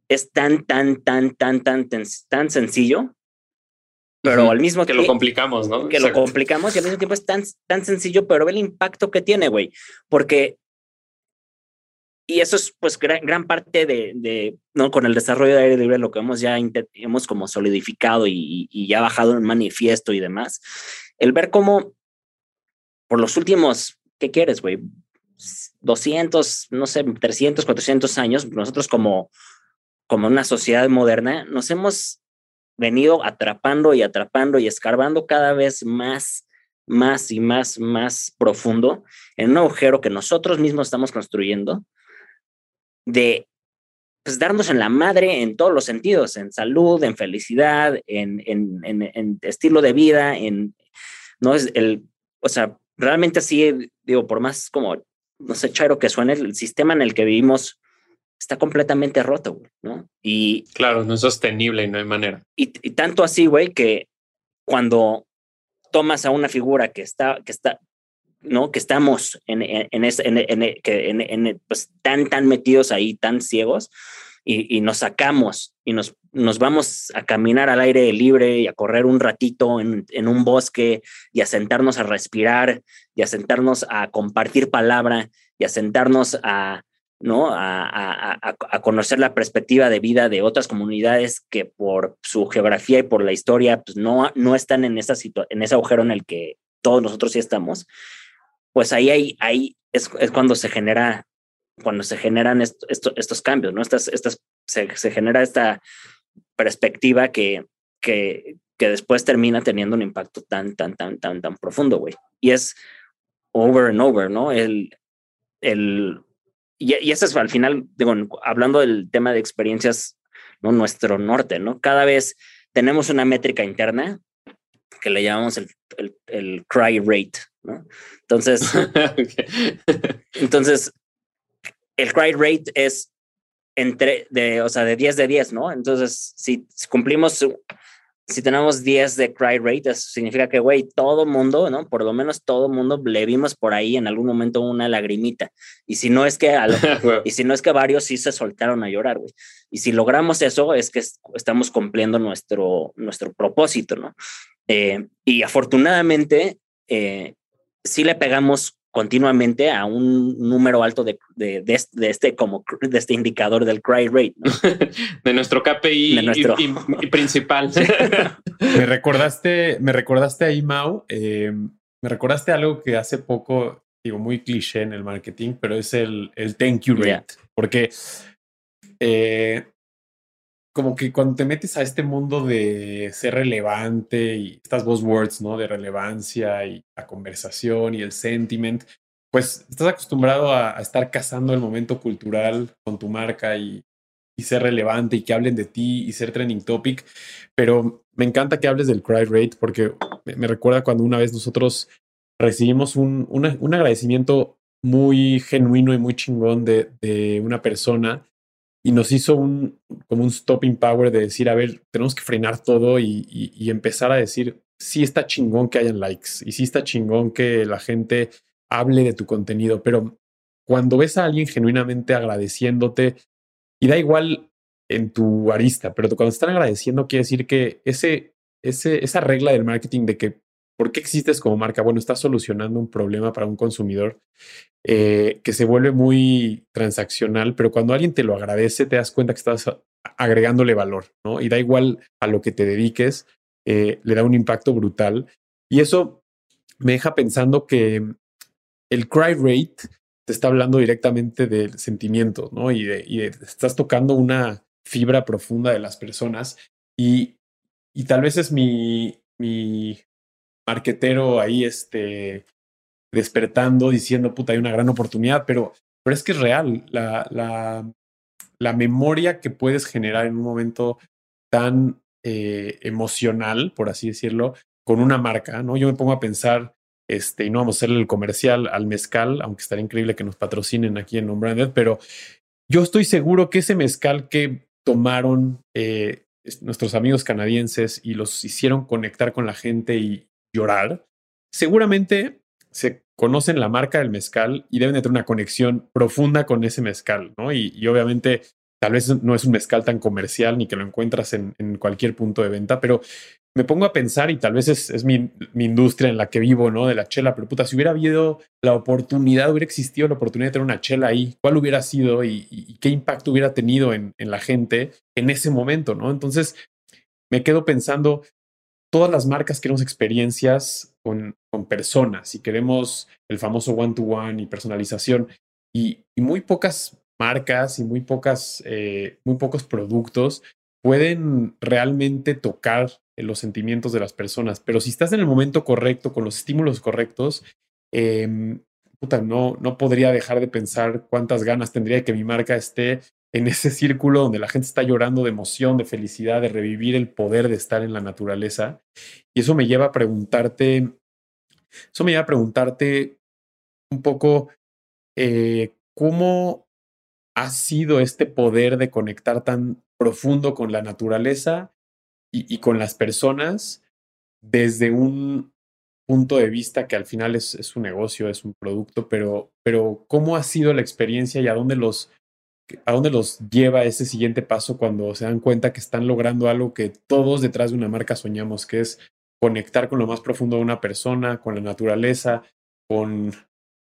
S3: es tan, tan, tan, tan, tan, tan, sencillo, pero al mismo
S4: tiempo... Que lo complicamos, ¿no?
S3: Que lo complicamos y al mismo tiempo es tan, tan sencillo, pero ve el impacto que tiene, güey, porque y eso es pues gran, parte de, de, ¿no? Con el desarrollo de aire libre, lo que hemos ya hemos como solidificado y, y, ya bajado en manifiesto y demás, el ver cómo por los últimos, ¿qué quieres, güey? 200, no sé, 300, 400 años, nosotros como, como una sociedad moderna, nos hemos venido atrapando y atrapando y escarbando cada vez más, más y más, más profundo en un agujero que nosotros mismos estamos construyendo de pues, darnos en la madre en todos los sentidos, en salud, en felicidad, en, estilo de vida, en, no es el, o sea, realmente así, digo, por más como, no sé, chairo que suene, el sistema en el que vivimos está completamente roto, ¿no? Y...
S4: Claro, no es sostenible y no hay manera.
S3: Y, y tanto así, güey, que cuando tomas a una figura que está, que está, ¿no? Que estamos en, en, en, en pues, tan, tan metidos ahí, tan ciegos, y, y, nos sacamos y nos, nos vamos a caminar al aire libre y a correr un ratito en, en un bosque y a sentarnos a respirar y a sentarnos a compartir palabra y a sentarnos a, ¿no? A, conocer la perspectiva de vida de otras comunidades que por su geografía y por la historia pues no, no están en, esa en ese agujero en el que todos nosotros sí estamos, pues ahí, ahí, ahí es, es cuando se genera, cuando se generan estos cambios, ¿no? Estas, estas, se, se, genera esta perspectiva que, que, que después termina teniendo un impacto tan, tan, tan, tan, tan profundo, güey. Y es over and over, ¿no? El, el, y, y eso es al final, digo, hablando del tema de experiencias, ¿no? Nuestro norte, ¿no? Cada vez tenemos una métrica interna que le llamamos el, el, cry rate, ¿no? Entonces, [LAUGHS] entonces, el cry rate es entre, de, o sea, de 10 de 10, ¿no? Entonces, si cumplimos si tenemos 10 de cry rate, eso significa que, güey, todo mundo, ¿no? Por lo menos todo mundo le vimos por ahí en algún momento una lagrimita. Y si no es que, [LAUGHS] y si no es que varios sí se soltaron a llorar, güey. Y si logramos eso, es que estamos cumpliendo nuestro, nuestro propósito, ¿no? Eh, y afortunadamente, eh, sí le pegamos continuamente a un número alto de, de, de, este como de este indicador del cry rate [LAUGHS]
S4: de nuestro KPI Y, principal. [LAUGHS]
S1: Me recordaste me recordaste ahí Mau eh, me recordaste algo que hace poco digo muy cliché en el marketing pero es el, el thank you rate porque eh, como que cuando te metes a este mundo de ser relevante y estas buzzwords, ¿no? De relevancia y la conversación y el sentiment, pues estás acostumbrado a, estar cazando el momento cultural con tu marca y, ser relevante y que hablen de ti y ser trending topic. Pero me encanta que hables del cry rate porque me, recuerda cuando una vez nosotros recibimos un, un agradecimiento muy genuino y muy chingón de, de una persona y nos hizo un, como un stopping power de decir, a ver, tenemos que frenar todo y, empezar a decir, sí está chingón que hayan likes y sí está chingón que la gente hable de tu contenido, pero cuando ves a alguien genuinamente agradeciéndote, y da igual en tu arista, pero cuando están agradeciendo quiere decir que ese, esa regla del marketing de que ¿Por qué existes como marca? Bueno, estás solucionando un problema para un consumidor eh, que se vuelve muy transaccional, pero cuando alguien te lo agradece, te das cuenta que estás agregándole valor, ¿no? Y da igual a lo que te dediques, eh, le da un impacto brutal. Y eso me deja pensando que el cry rate te está hablando directamente del sentimiento, ¿no? Y, de, estás tocando una fibra profunda de las personas. Y, tal vez es mi marquetero ahí este, despertando, diciendo, puta, hay una gran oportunidad, pero, pero es que es real. La, la, memoria que puedes generar en un momento tan eh, emocional, por así decirlo, con una marca, ¿no? Yo me pongo a pensar, este, y no vamos a hacerle el comercial al mezcal, aunque estaría increíble que nos patrocinen aquí en Unbranded, pero yo estoy seguro que ese mezcal que tomaron eh, nuestros amigos canadienses y los hicieron conectar con la gente y, llorar, seguramente se conocen la marca del mezcal y deben de tener una conexión profunda con ese mezcal, ¿no? Y, obviamente tal vez no es un mezcal tan comercial ni que lo encuentras en, cualquier punto de venta, pero me pongo a pensar y tal vez es, mi, industria en la que vivo, ¿no? De la chela, pero puta, si hubiera habido la oportunidad, hubiera existido la oportunidad de tener una chela ahí, ¿cuál hubiera sido y, qué impacto hubiera tenido en, en, la gente en ese momento, ¿no? Entonces, me quedo pensando, todas las marcas queremos experiencias con, con personas y queremos el famoso one-to-one y personalización. Y, muy pocas marcas y muy, pocas, eh, muy pocos productos pueden realmente tocar los sentimientos de las personas. Pero si estás en el momento correcto, con los estímulos correctos, em, puta, no, no podría dejar de pensar cuántas ganas tendría que mi marca esté en ese círculo donde la gente está llorando de emoción, de felicidad, de revivir el poder de estar en la naturaleza. Y eso me lleva a preguntarte, eso me lleva a preguntarte un poco eh, cómo ha sido este poder de conectar tan profundo con la naturaleza y, con las personas desde un punto de vista que al final es, un negocio, es un producto, pero, pero cómo ha sido la experiencia y a dónde los a dónde los lleva ese siguiente paso cuando se dan cuenta que están logrando algo que todos detrás de una marca soñamos, que es conectar con lo más profundo de una persona, con la naturaleza, con,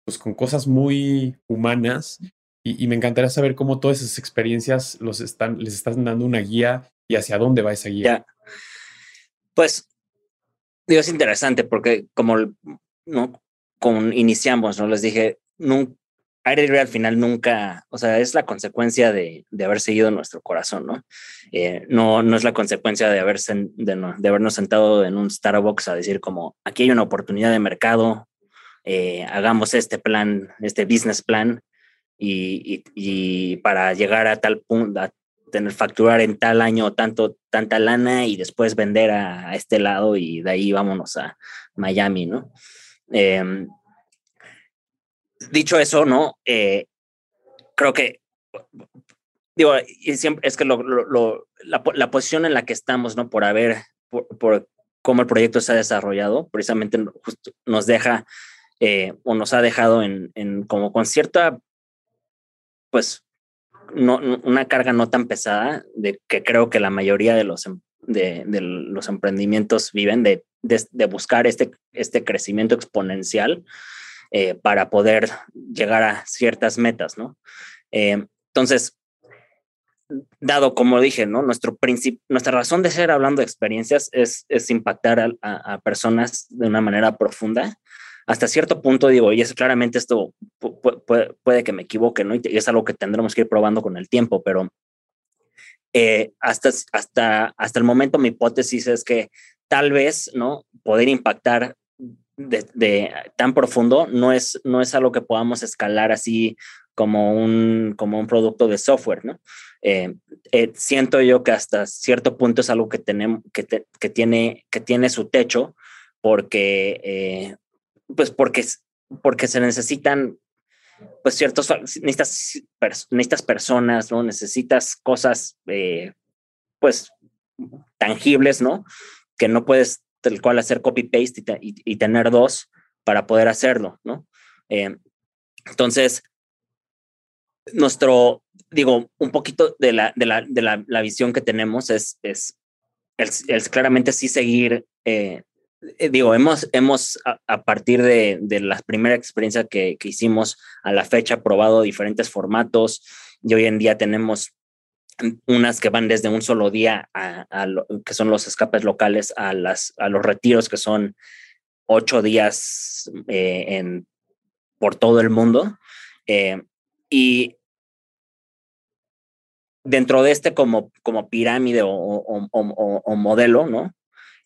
S1: pues, con cosas muy humanas Y, me encantaría saber cómo todas esas experiencias los están, les están dando una guía y hacia dónde va esa guía.
S3: Pues, digo, es interesante porque como, ¿no? Como iniciamos, ¿no? Les dije, nunca, Aire al final nunca, o sea, es la consecuencia de, de haber seguido nuestro corazón, ¿no? Eh, no, no es la consecuencia de, haber de, de, habernos sentado en un Starbucks a decir como, aquí hay una oportunidad de mercado, eh, hagamos este plan, este business plan, y, y, para llegar a tal punto, a tener facturar en tal año tanto, tanta lana y después vender a, este lado y de ahí vámonos a Miami, ¿no? Em, dicho eso, ¿no? Eh, creo que, digo, y siempre es que lo, lo, la, la, posición en la que estamos, ¿no? Por haber, por, por cómo el proyecto se ha desarrollado, precisamente nos deja eh, o nos ha dejado en, en, como con cierta pues no, una carga no tan pesada de que creo que la mayoría de los, em, de, los emprendimientos viven de, de, buscar este, este crecimiento exponencial eh, para poder llegar a ciertas metas, ¿no? Eh, entonces, dado como dije, ¿no? Nuestro nuestra razón de ser hablando de experiencias es, impactar a, personas de una manera profunda hasta cierto punto digo, y es claramente esto puede, que me equivoque, ¿no? Y es algo que tendremos que ir probando con el tiempo, pero eh, hasta, hasta, hasta el momento mi hipótesis es que tal vez, ¿no? Poder impactar de, tan profundo no es, no es algo que podamos escalar así como un, como un producto de software, ¿no? Eh, eh, siento yo que hasta cierto punto es algo que, tenemos, que, que, tiene, que tiene su techo porque pues porque, porque se necesitan pues ciertos, necesitas, necesitas personas, ¿no? Necesitas cosas, eh, pues, tangibles, ¿no? Que no puedes tal cual hacer copy-paste y, tener dos para poder hacerlo, ¿no? Eh, entonces, nuestro, digo, un poquito de la, visión que tenemos es, es, es, claramente sí seguir eh, eh, digo, hemos, hemos a, partir de, de, la primera experiencia que, que, hicimos a la fecha probado diferentes formatos y hoy en día tenemos unas que van desde un solo día a, que son los escapes locales a, las, a los retiros que son ocho días eh, en, por todo el mundo. Eh, y dentro de este como, como pirámide o, modelo, ¿no?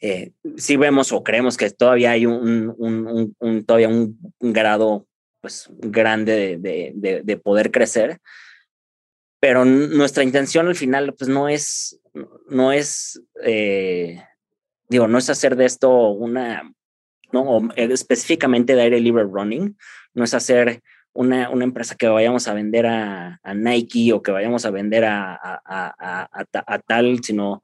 S3: eh, sí vemos o creemos que todavía hay un, todavía un, grado pues, grande de, de, de, poder crecer, pero nuestra intención al final pues no es, no es, eh, digo, no es hacer de esto una, no, específicamente de aire libre running, no es hacer una, una, empresa que vayamos a vender a, a, Nike o que vayamos a vender a, a, a tal, sino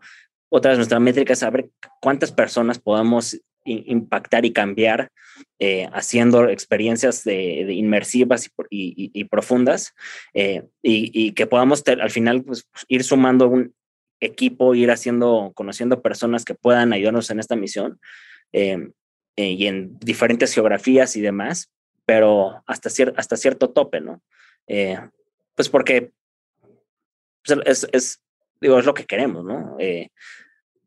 S3: otra vez nuestra métrica es saber cuántas personas podamos impactar y cambiar eh, haciendo experiencias de, inmersivas y, profundas eh, y, que podamos al final pues, ir sumando un equipo, ir haciendo, conociendo personas que puedan ayudarnos en esta misión eh, y en diferentes geografías y demás, pero hasta, hasta cierto tope, ¿no? pues porque pues, es, es, digo, es lo que queremos, ¿no?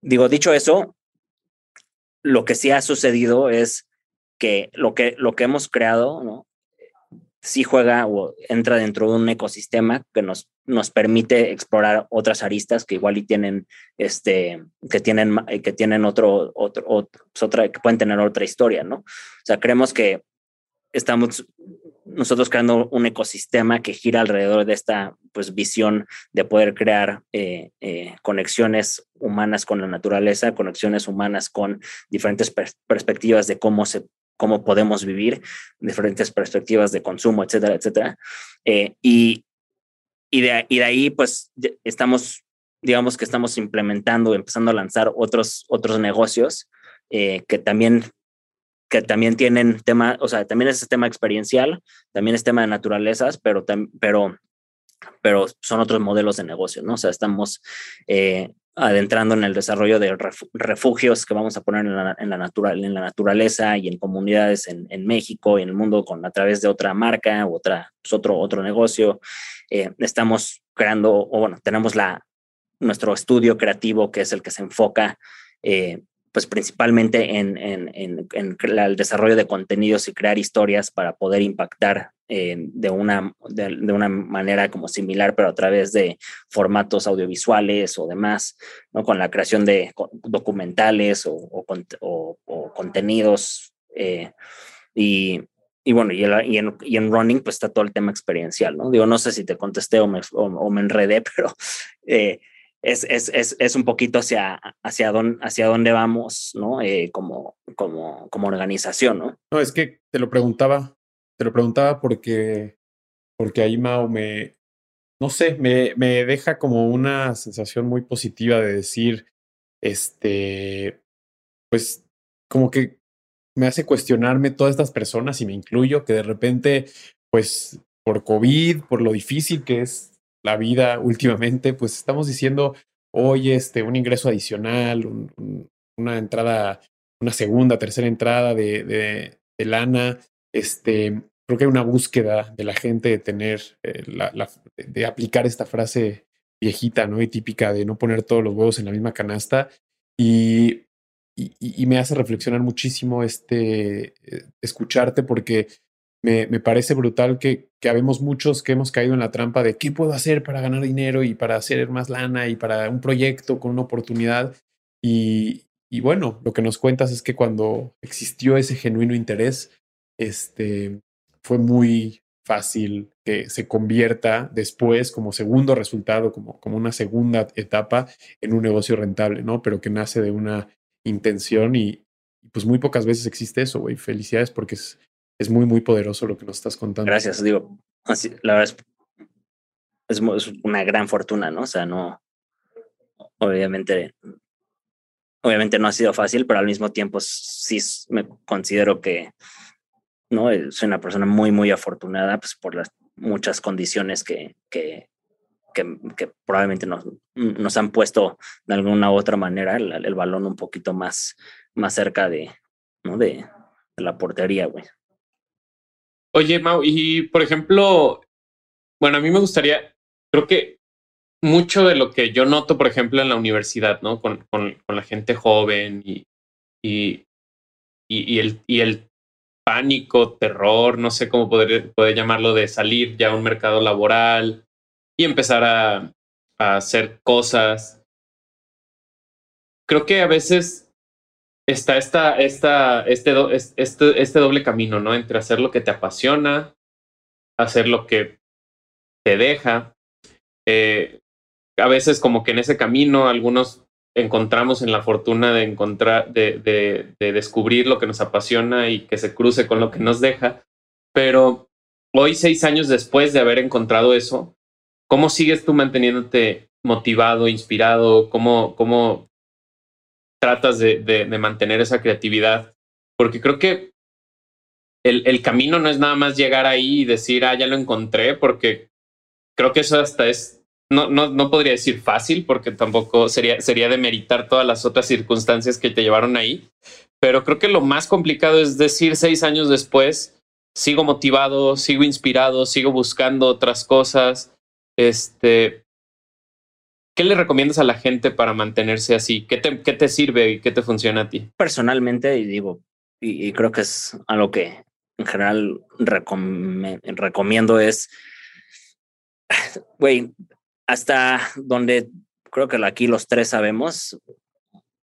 S3: digo, dicho eso, lo que sí ha sucedido es que lo que, lo que hemos creado, ¿no? Sí juega o entra dentro de un ecosistema que nos, nos permite explorar otras aristas que igual y tienen, este, que tienen, que tienen otro, otro, otro pues, otra, que pueden tener otra historia, ¿no? O sea, creemos que estamos nosotros creando un ecosistema que gira alrededor de esta pues, visión de poder crear eh, eh, conexiones humanas con la naturaleza, conexiones humanas con diferentes perspectivas de cómo se cómo podemos vivir, diferentes perspectivas de consumo, etcétera, etcétera. Eh, y, y, de, ahí, pues, estamos, digamos que estamos implementando, empezando a lanzar otros, otros negocios que también que también tienen tema, o sea, también es tema experiencial, también es tema de naturalezas, pero, pero pero son otros modelos de negocio, ¿no? O sea, estamos eh, adentrando en el desarrollo de refugios que vamos a poner en la, en la, en la naturaleza y en comunidades en, en, México y en el mundo con, a través de otra marca u otra, pues otro, otro negocio. Eh, estamos creando, o bueno, tenemos la, nuestro estudio creativo que es el que se enfoca eh, pues principalmente en, en, en, en, el desarrollo de contenidos y crear historias para poder impactar eh, de, una, de, una manera como similar, pero a través de formatos audiovisuales o demás, ¿no? con la creación de documentales o, o, contenidos. Eh, y, y, bueno, y, el, en, y, en, running pues está todo el tema experiencial, ¿no? Digo, no sé si te contesté o me, o, me enredé, [LAUGHS] pero... Eh, es, es, es, es, un poquito hacia, hacia, dónde, hacia dónde vamos, ¿no? Eh, como, como, como organización, ¿no?
S1: No, es que te lo preguntaba, te lo preguntaba porque, porque ahí Mao me, no sé, me, me deja como una sensación muy positiva de decir, este, pues como que me hace cuestionarme todas estas personas y me incluyo que de repente, pues por COVID, por lo difícil que es la vida últimamente, pues estamos diciendo, hoy este, un ingreso adicional, un, un, una entrada, una segunda, tercera entrada de, de, de, lana, este, creo que hay una búsqueda de la gente de tener, eh, la, de aplicar esta frase viejita, ¿no? Y típica de no poner todos los huevos en la misma canasta. Y, y, y me hace reflexionar muchísimo este, eh, escucharte porque me, me, parece brutal que, que habemos muchos que hemos caído en la trampa de qué puedo hacer para ganar dinero y para hacer más lana y para un proyecto con una oportunidad. Y, y bueno, lo que nos cuentas es que cuando existió ese genuino interés, este, fue muy fácil que se convierta después como segundo resultado, como, como una segunda etapa en un negocio rentable, ¿no? Pero que nace de una intención y, pues muy pocas veces existe eso, güey. Felicidades porque es, es muy, muy poderoso lo que nos estás contando.
S3: Gracias, digo, la verdad es, es, una gran fortuna, ¿no? O sea, no, obviamente, obviamente no ha sido fácil, pero al mismo tiempo sí me considero que, ¿no? Soy una persona muy, muy afortunada, pues por las muchas condiciones que, que, que, probablemente nos, nos, han puesto de alguna u otra manera el, balón un poquito más, más cerca de, ¿no? de la portería, güey.
S4: Oye, Mau, y por ejemplo, bueno, a mí me gustaría, creo que mucho de lo que yo noto, por ejemplo, en la universidad, ¿no? Con, con, la gente joven y, y, y, y, el, y el pánico, terror, no sé cómo poder, poder llamarlo, de salir ya a un mercado laboral y empezar a, a hacer cosas. Creo que a veces está esta, esta, este, este, este doble camino, ¿no? Entre hacer lo que te apasiona, hacer lo que te deja. Eh, a veces como que en ese camino algunos encontramos en la fortuna de encontrar, de, de, de descubrir lo que nos apasiona y que se cruce con lo que nos deja. Pero hoy, seis años después de haber encontrado eso, ¿cómo sigues tú manteniéndote motivado, inspirado? ¿Cómo, cómo tratas de, de, de mantener esa creatividad, porque creo que el, camino no es nada más llegar ahí y decir, ah, ya lo encontré, porque creo que eso hasta es, no, no, no podría decir fácil, porque tampoco sería, sería demeritar todas las otras circunstancias que te llevaron ahí, pero creo que lo más complicado es decir seis años después, sigo motivado, sigo inspirado, sigo buscando otras cosas, este, ¿Qué le recomiendas a la gente para mantenerse así? ¿Qué te, qué te sirve y qué te funciona a ti?
S3: Personalmente, y digo, y, y creo que es algo que en general recom recomiendo es, güey, hasta donde creo que aquí los tres sabemos,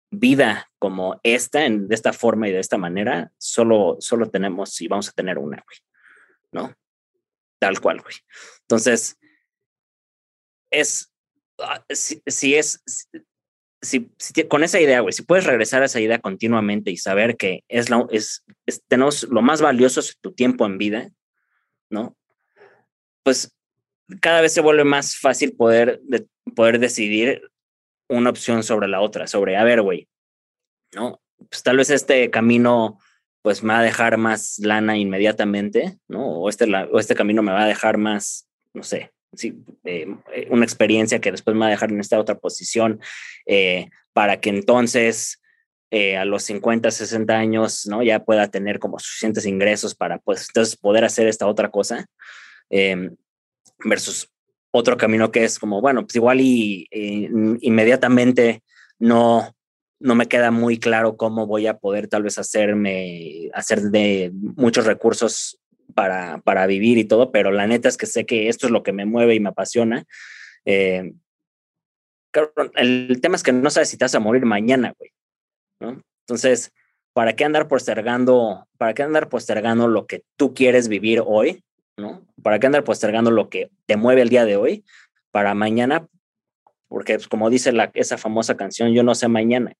S3: vida como esta, en, de esta forma y de esta manera, solo, solo tenemos y vamos a tener una, güey, ¿no? Tal cual, güey. Entonces, es si, si es, si, con esa idea, güey, si puedes regresar a esa idea continuamente y saber que es, la, es, tenemos lo más valioso es tu tiempo en vida, ¿no? Pues cada vez se vuelve más fácil poder, de, poder decidir una opción sobre la otra, sobre, a ver, güey, ¿no? Pues tal vez este camino pues me va a dejar más lana inmediatamente, ¿no? O este, o este camino me va a dejar más, no sé, sí, eh, una experiencia que después me va a dejar en esta otra posición, para que entonces a los 50, 60 años, ¿no? Ya pueda tener como suficientes ingresos para, pues, entonces poder hacer esta otra cosa, em, versus otro camino que es como, bueno, pues igual y inmediatamente no, no me queda muy claro cómo voy a poder tal vez hacerme, hacer de muchos recursos para, para vivir y todo, pero la neta es que sé que esto es lo que me mueve y me apasiona. Eh, el tema es que no sabes si te vas a morir mañana, güey. ¿no? Entonces, ¿para qué andar postergando, para qué andar postergando lo que tú quieres vivir hoy? ¿no? ¿Para qué andar postergando lo que te mueve el día de hoy? Para mañana porque pues, como dice la, esa famosa canción, yo no sé mañana.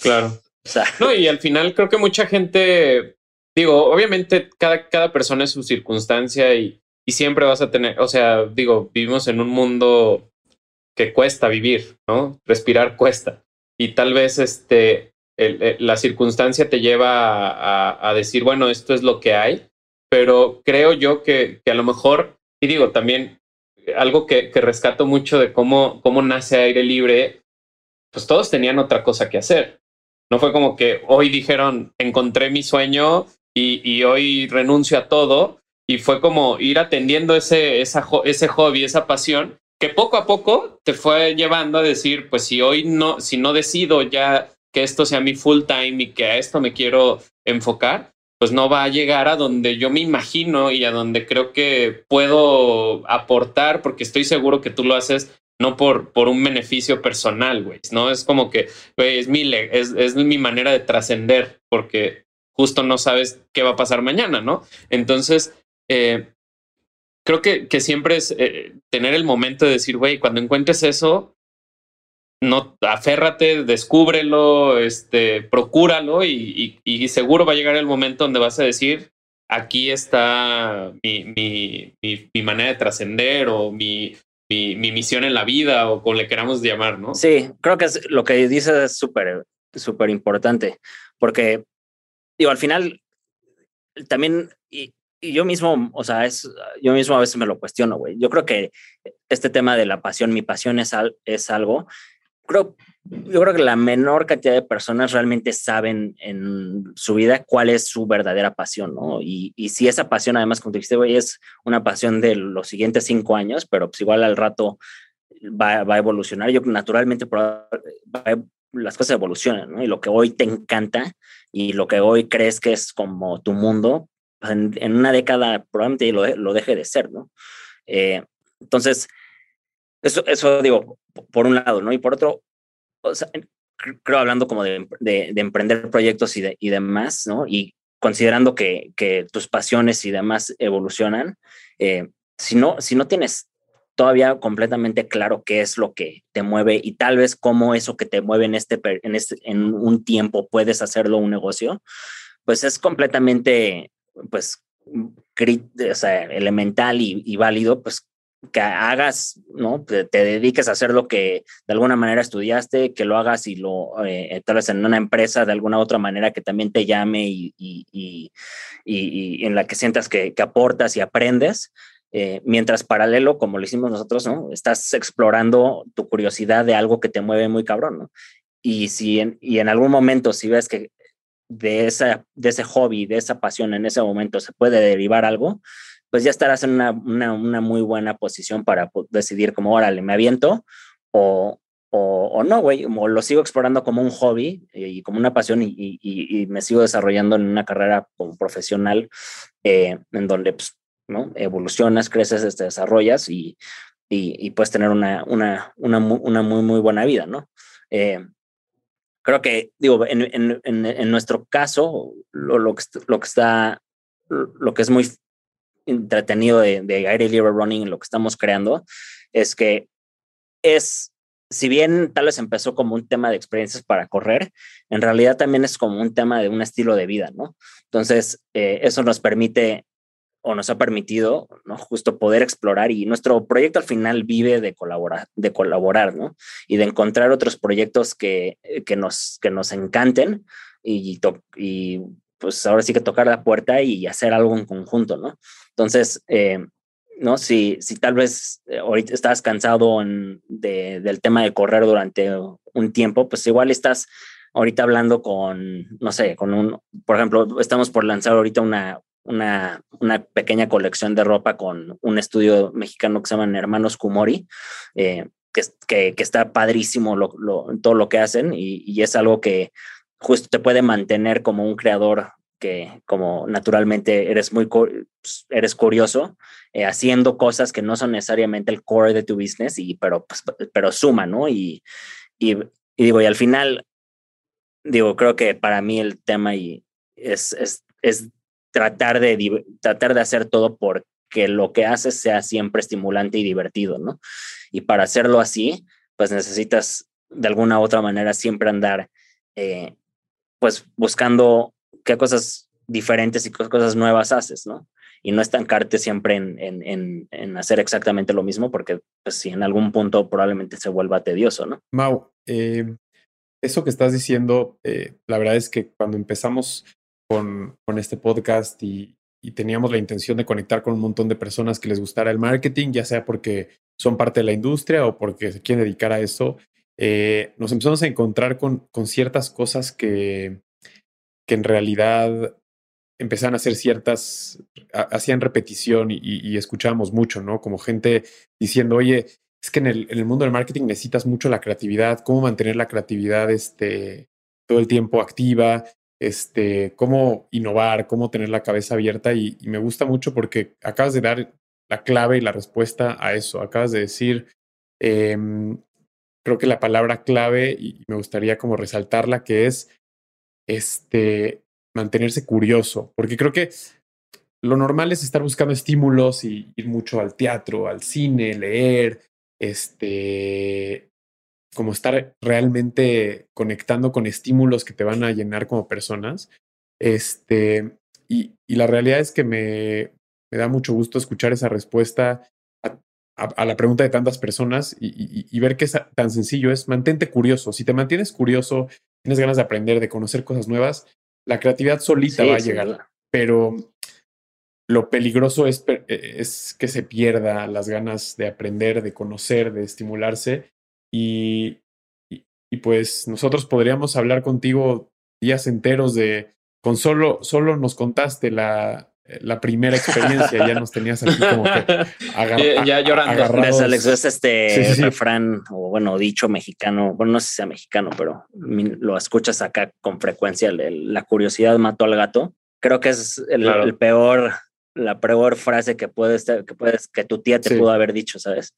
S4: Claro. [LAUGHS] no, y al final creo que mucha gente, digo, obviamente cada, cada persona es su circunstancia y, y siempre vas a tener, o sea, digo, vivimos en un mundo que cuesta vivir, ¿no? Respirar cuesta. Y tal vez este, la circunstancia te lleva a, a, decir, bueno, esto es lo que hay, pero creo yo que, que a lo mejor, y digo, también algo que, rescato mucho de cómo, cómo nace aire libre, pues todos tenían otra cosa que hacer. No fue como que hoy dijeron, encontré mi sueño y, hoy renuncio a todo. Y fue como ir atendiendo ese, esa, ese hobby, esa pasión, que poco a poco te fue llevando a decir, pues si hoy no, si no decido ya que esto sea mi full time y que a esto me quiero enfocar, pues no va a llegar a donde yo me imagino y a donde creo que puedo aportar, porque estoy seguro que tú lo haces no por, por un beneficio personal, güey, ¿no? Es como que, es mi, es, es mi manera de trascender, porque justo no sabes qué va a pasar mañana, ¿no? Entonces, eh, creo que, siempre es eh, tener el momento de decir, güey, cuando encuentres eso, no aférrate, descúbrelo, este, procúralo y, y, seguro va a llegar el momento donde vas a decir, aquí está mi, mi, mi, manera de trascender o mi, mi, misión en la vida o como le queramos llamar, ¿no?
S3: Sí, creo que es, lo que dices es súper, súper importante, porque digo, al final también, y, yo mismo, o sea, es, yo mismo a veces me lo cuestiono, güey. Yo creo que este tema de la pasión, mi pasión es, al, es algo creo, yo creo que la menor cantidad de personas realmente saben en su vida cuál es su verdadera pasión, ¿no? Y, y si esa pasión, además, como te dijiste, güey, es una pasión de los siguientes cinco años, pero pues igual al rato va, va a evolucionar. Yo naturalmente las cosas evolucionan, ¿no? Y lo que hoy te encanta y lo que hoy crees que es como tu mundo, pues, en, una década probablemente lo, lo deje de ser, ¿no? Eh, entonces, eso, eso digo, por un lado, ¿no? Y por otro, creo hablando como de, de, emprender proyectos y, de, y demás, ¿no? Y considerando que, que tus pasiones y demás evolucionan, eh, si, no, si no tienes todavía completamente claro qué es lo que te mueve y tal vez cómo eso que te mueve en este, en este en un tiempo puedes hacerlo un negocio, pues es completamente, pues, o elemental y, válido, pues que hagas, ¿no? Te, dediques a hacer lo que de alguna manera estudiaste, que lo hagas y lo, eh, tal vez en una empresa de alguna otra manera que también te llame y, y, y, en la que sientas que aportas y aprendes. Eh, mientras paralelo, como lo hicimos nosotros, ¿no? Estás explorando tu curiosidad de algo que te mueve muy cabrón, ¿no? Y si en, y en algún momento, si ves que de, esa, de ese hobby, de esa pasión en ese momento se puede derivar algo, pues ya estarás en una, una, muy buena posición para decidir como, órale, me aviento o, o, o no, güey, o lo sigo explorando como un hobby y, como una pasión y, me sigo desarrollando en una carrera como profesional eh, en donde, pues, ¿no? Evolucionas, creces, te desarrollas y, y, puedes tener una, una, una, una, muy, muy buena vida, ¿no? Eh, creo que, digo, en, en, en, nuestro caso, lo, lo, que, lo que está, lo que es muy entretenido de, de Aire Libre Running lo que estamos creando es que es, si bien tal vez empezó como un tema de experiencias para correr, en realidad también es como un tema de un estilo de vida, ¿no? Entonces, eh, eso nos permite o nos ha permitido, ¿no? Justo poder explorar y nuestro proyecto al final vive de colaborar, de colaborar, ¿no? Y de encontrar otros proyectos que, que, nos, que nos encanten y, y pues ahora sí que tocar la puerta y hacer algo en conjunto, ¿no? Entonces, eh, ¿no? Si, si tal vez eh, ahorita estás cansado de, del tema de correr durante un tiempo, pues igual estás ahorita hablando con, no sé, con un, por ejemplo, estamos por lanzar ahorita una, una, una pequeña colección de ropa con un estudio mexicano que se llama Hermanos Kumori, eh, que, que, está padrísimo lo, todo lo que hacen y, y es algo que justo te puede mantener como un creador que como naturalmente eres muy pues, eres curioso eh, haciendo cosas que no son necesariamente el core de tu business y pero pues, pero suma no y, y, digo y al final digo creo que para mí el tema y es, es, es tratar de tratar de hacer todo porque lo que haces sea siempre estimulante y divertido no y para hacerlo así pues necesitas de alguna u otra manera siempre andar eh, pues buscando qué cosas diferentes y qué cosas nuevas haces, ¿no? Y no estancarte siempre en, en, en, hacer exactamente lo mismo, porque pues si en algún punto probablemente se vuelva tedioso, ¿no?
S1: Mau, eh, eso que estás diciendo, eh, la verdad es que cuando empezamos con, con este podcast y, y, teníamos la intención de conectar con un montón de personas que les gustara el marketing, ya sea porque son parte de la industria o porque se quieren dedicar a eso, eh, nos empezamos a encontrar con, con ciertas cosas que, que en realidad empezaban a hacer ciertas, hacían repetición y, escuchábamos mucho, ¿no? Como gente diciendo, oye, es que en el, en el, mundo del marketing necesitas mucho la creatividad, cómo mantener la creatividad este, todo el tiempo activa, este, cómo innovar, cómo tener la cabeza abierta y, me gusta mucho porque acabas de dar la clave y la respuesta a eso, acabas de decir, em, creo que la palabra clave y me gustaría como resaltarla que es este, mantenerse curioso, porque creo que lo normal es estar buscando estímulos y ir mucho al teatro, al cine, leer, este, como estar realmente conectando con estímulos que te van a llenar como personas. Este, y, y la realidad es que me, me, da mucho gusto escuchar esa respuesta a, a, la pregunta de tantas personas y, y, y ver que es tan sencillo es mantente curioso. Si te mantienes curioso, tienes ganas de aprender, de conocer cosas nuevas, la creatividad solita va a llegar. Pero lo peligroso es, e, es, que se pierda las ganas de aprender, de conocer, de estimularse. Y, y, pues nosotros podríamos hablar contigo días enteros de, con solo, solo nos contaste la, la primera experiencia, ya nos tenías aquí como que [LAUGHS]
S4: ya, llorando.
S3: Alex, es este refrán, o bueno, dicho mexicano, bueno, no sé si sea mexicano, pero lo escuchas acá con frecuencia, la curiosidad mató al gato. Creo que es el, peor, la peor frase que puedes, que puedes, que tu tía te pudo haber dicho, ¿sabes?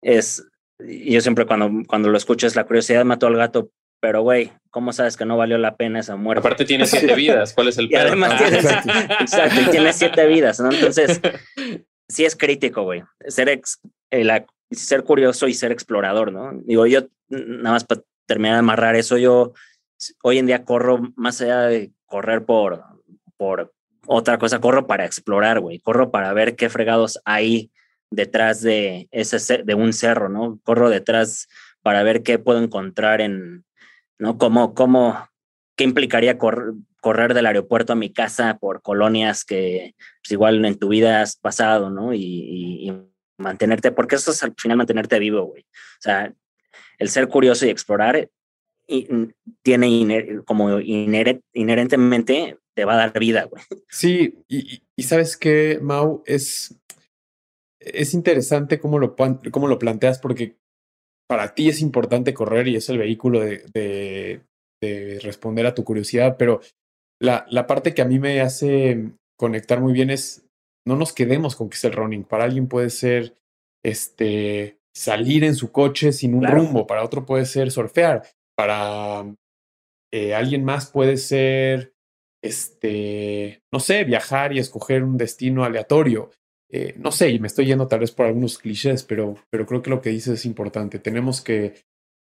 S3: Es, yo siempre cuando, cuando lo escucho es la curiosidad mató al gato, pero güey, ¿cómo sabes que no valió la pena esa muerte?
S4: Aparte tiene [LAUGHS] siete vidas, ¿cuál es el [LAUGHS]
S3: y además tiene, exacto, y tiene siete vidas, ¿no? Entonces, [LAUGHS] sí es crítico, güey. Ser, ex, eh, ser curioso y ser explorador, ¿no? Digo, yo, nada más para terminar de amarrar eso, yo hoy en día corro más allá de correr por, por otra cosa, corro para explorar, güey. Corro para ver qué fregados hay detrás de ese de un cerro, ¿no? Corro detrás para ver qué puedo encontrar en, ¿no? ¿Cómo, cómo, qué implicaría correr del aeropuerto a mi casa por colonias que pues, igual en tu vida has pasado, ¿no? Y, mantenerte, porque eso es al final mantenerte vivo, güey. O sea, el ser curioso y explorar y, tiene como inherentemente te va a dar vida, güey.
S1: Sí, y, y, sabes que, Mau, es, es interesante cómo lo, cómo lo planteas, porque para ti es importante correr y es el vehículo de, responder a tu curiosidad, pero la, la, parte que a mí me hace conectar muy bien es no nos quedemos con que es el running. Para alguien puede ser este salir en su coche sin un rumbo, para otro puede ser surfear, para eh, alguien más puede ser este, no sé, viajar y escoger un destino aleatorio. Eh, no sé, y me estoy yendo tal vez por algunos clichés, pero, pero creo que lo que dices es importante. Tenemos que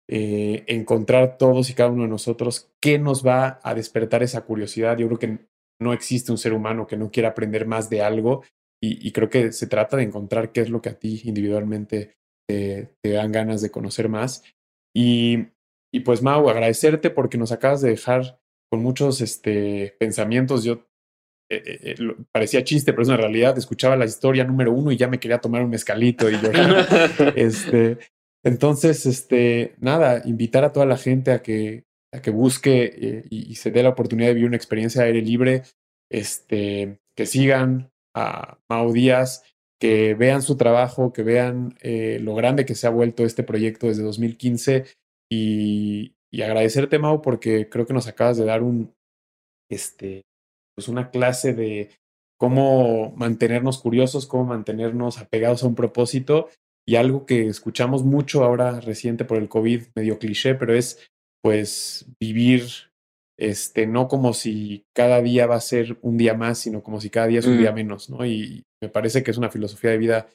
S1: eh, encontrar todos y cada uno de nosotros qué nos va a despertar esa curiosidad. Yo creo que no existe un ser humano que no quiera aprender más de algo y, creo que se trata de encontrar qué es lo que a ti individualmente te, dan ganas de conocer más. Y, pues Mau, agradecerte porque nos acabas de dejar con muchos este, pensamientos. Yo eh, parecía chiste, pero es una realidad. Escuchaba la historia número uno y ya me quería tomar un mezcalito y [LAUGHS] este, entonces, este, nada, invitar a toda la gente a que, busque y, se dé la oportunidad de vivir una experiencia de aire libre, este, que sigan a Mau Díaz, que vean su trabajo, que vean lo grande que se ha vuelto este proyecto desde 2015 y, agradecerte, Mau, porque creo que nos acabas de dar un, este, pues una clase de cómo mantenernos curiosos, cómo mantenernos apegados a un propósito y algo que escuchamos mucho ahora reciente por el COVID, medio cliché, pero es pues vivir este, no como si cada día va a ser un día más, sino como si cada día es un día mm. menos, ¿no? Y me parece que es una filosofía de vida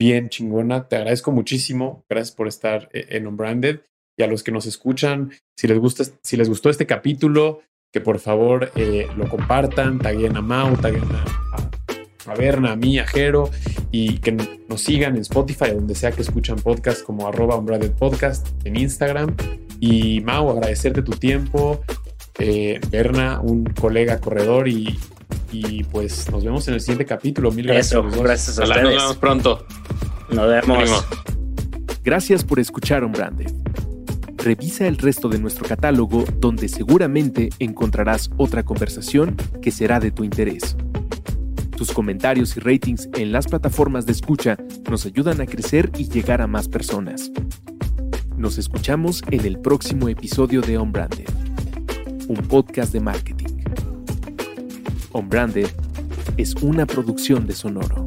S1: bien chingona. Te agradezco muchísimo. Gracias por estar eh, en Unbranded y a los que nos escuchan, si les, gusta, si les gustó este capítulo, que por favor eh, lo compartan, taguen a Mau, taguen a, a, Berna, a mí, a Jero, y que nos sigan en Spotify, donde sea que escuchan podcast como arroba podcast, en Instagram. Y Mau, agradecerte tu tiempo. Eh, Berna, un colega corredor y, y, pues nos vemos en el siguiente capítulo. Mil gracias.
S3: Eso, gracias a ustedes.
S4: Nos vemos pronto.
S3: Nos vemos.
S2: Gracias por escuchar un Revisa el resto de nuestro catálogo donde seguramente encontrarás otra conversación que será de tu interés. Tus comentarios y ratings en las plataformas de escucha nos ayudan a crecer y llegar a más personas. Nos escuchamos en el próximo episodio de On Branded, un podcast de marketing. On Branded es una producción de Sonoro.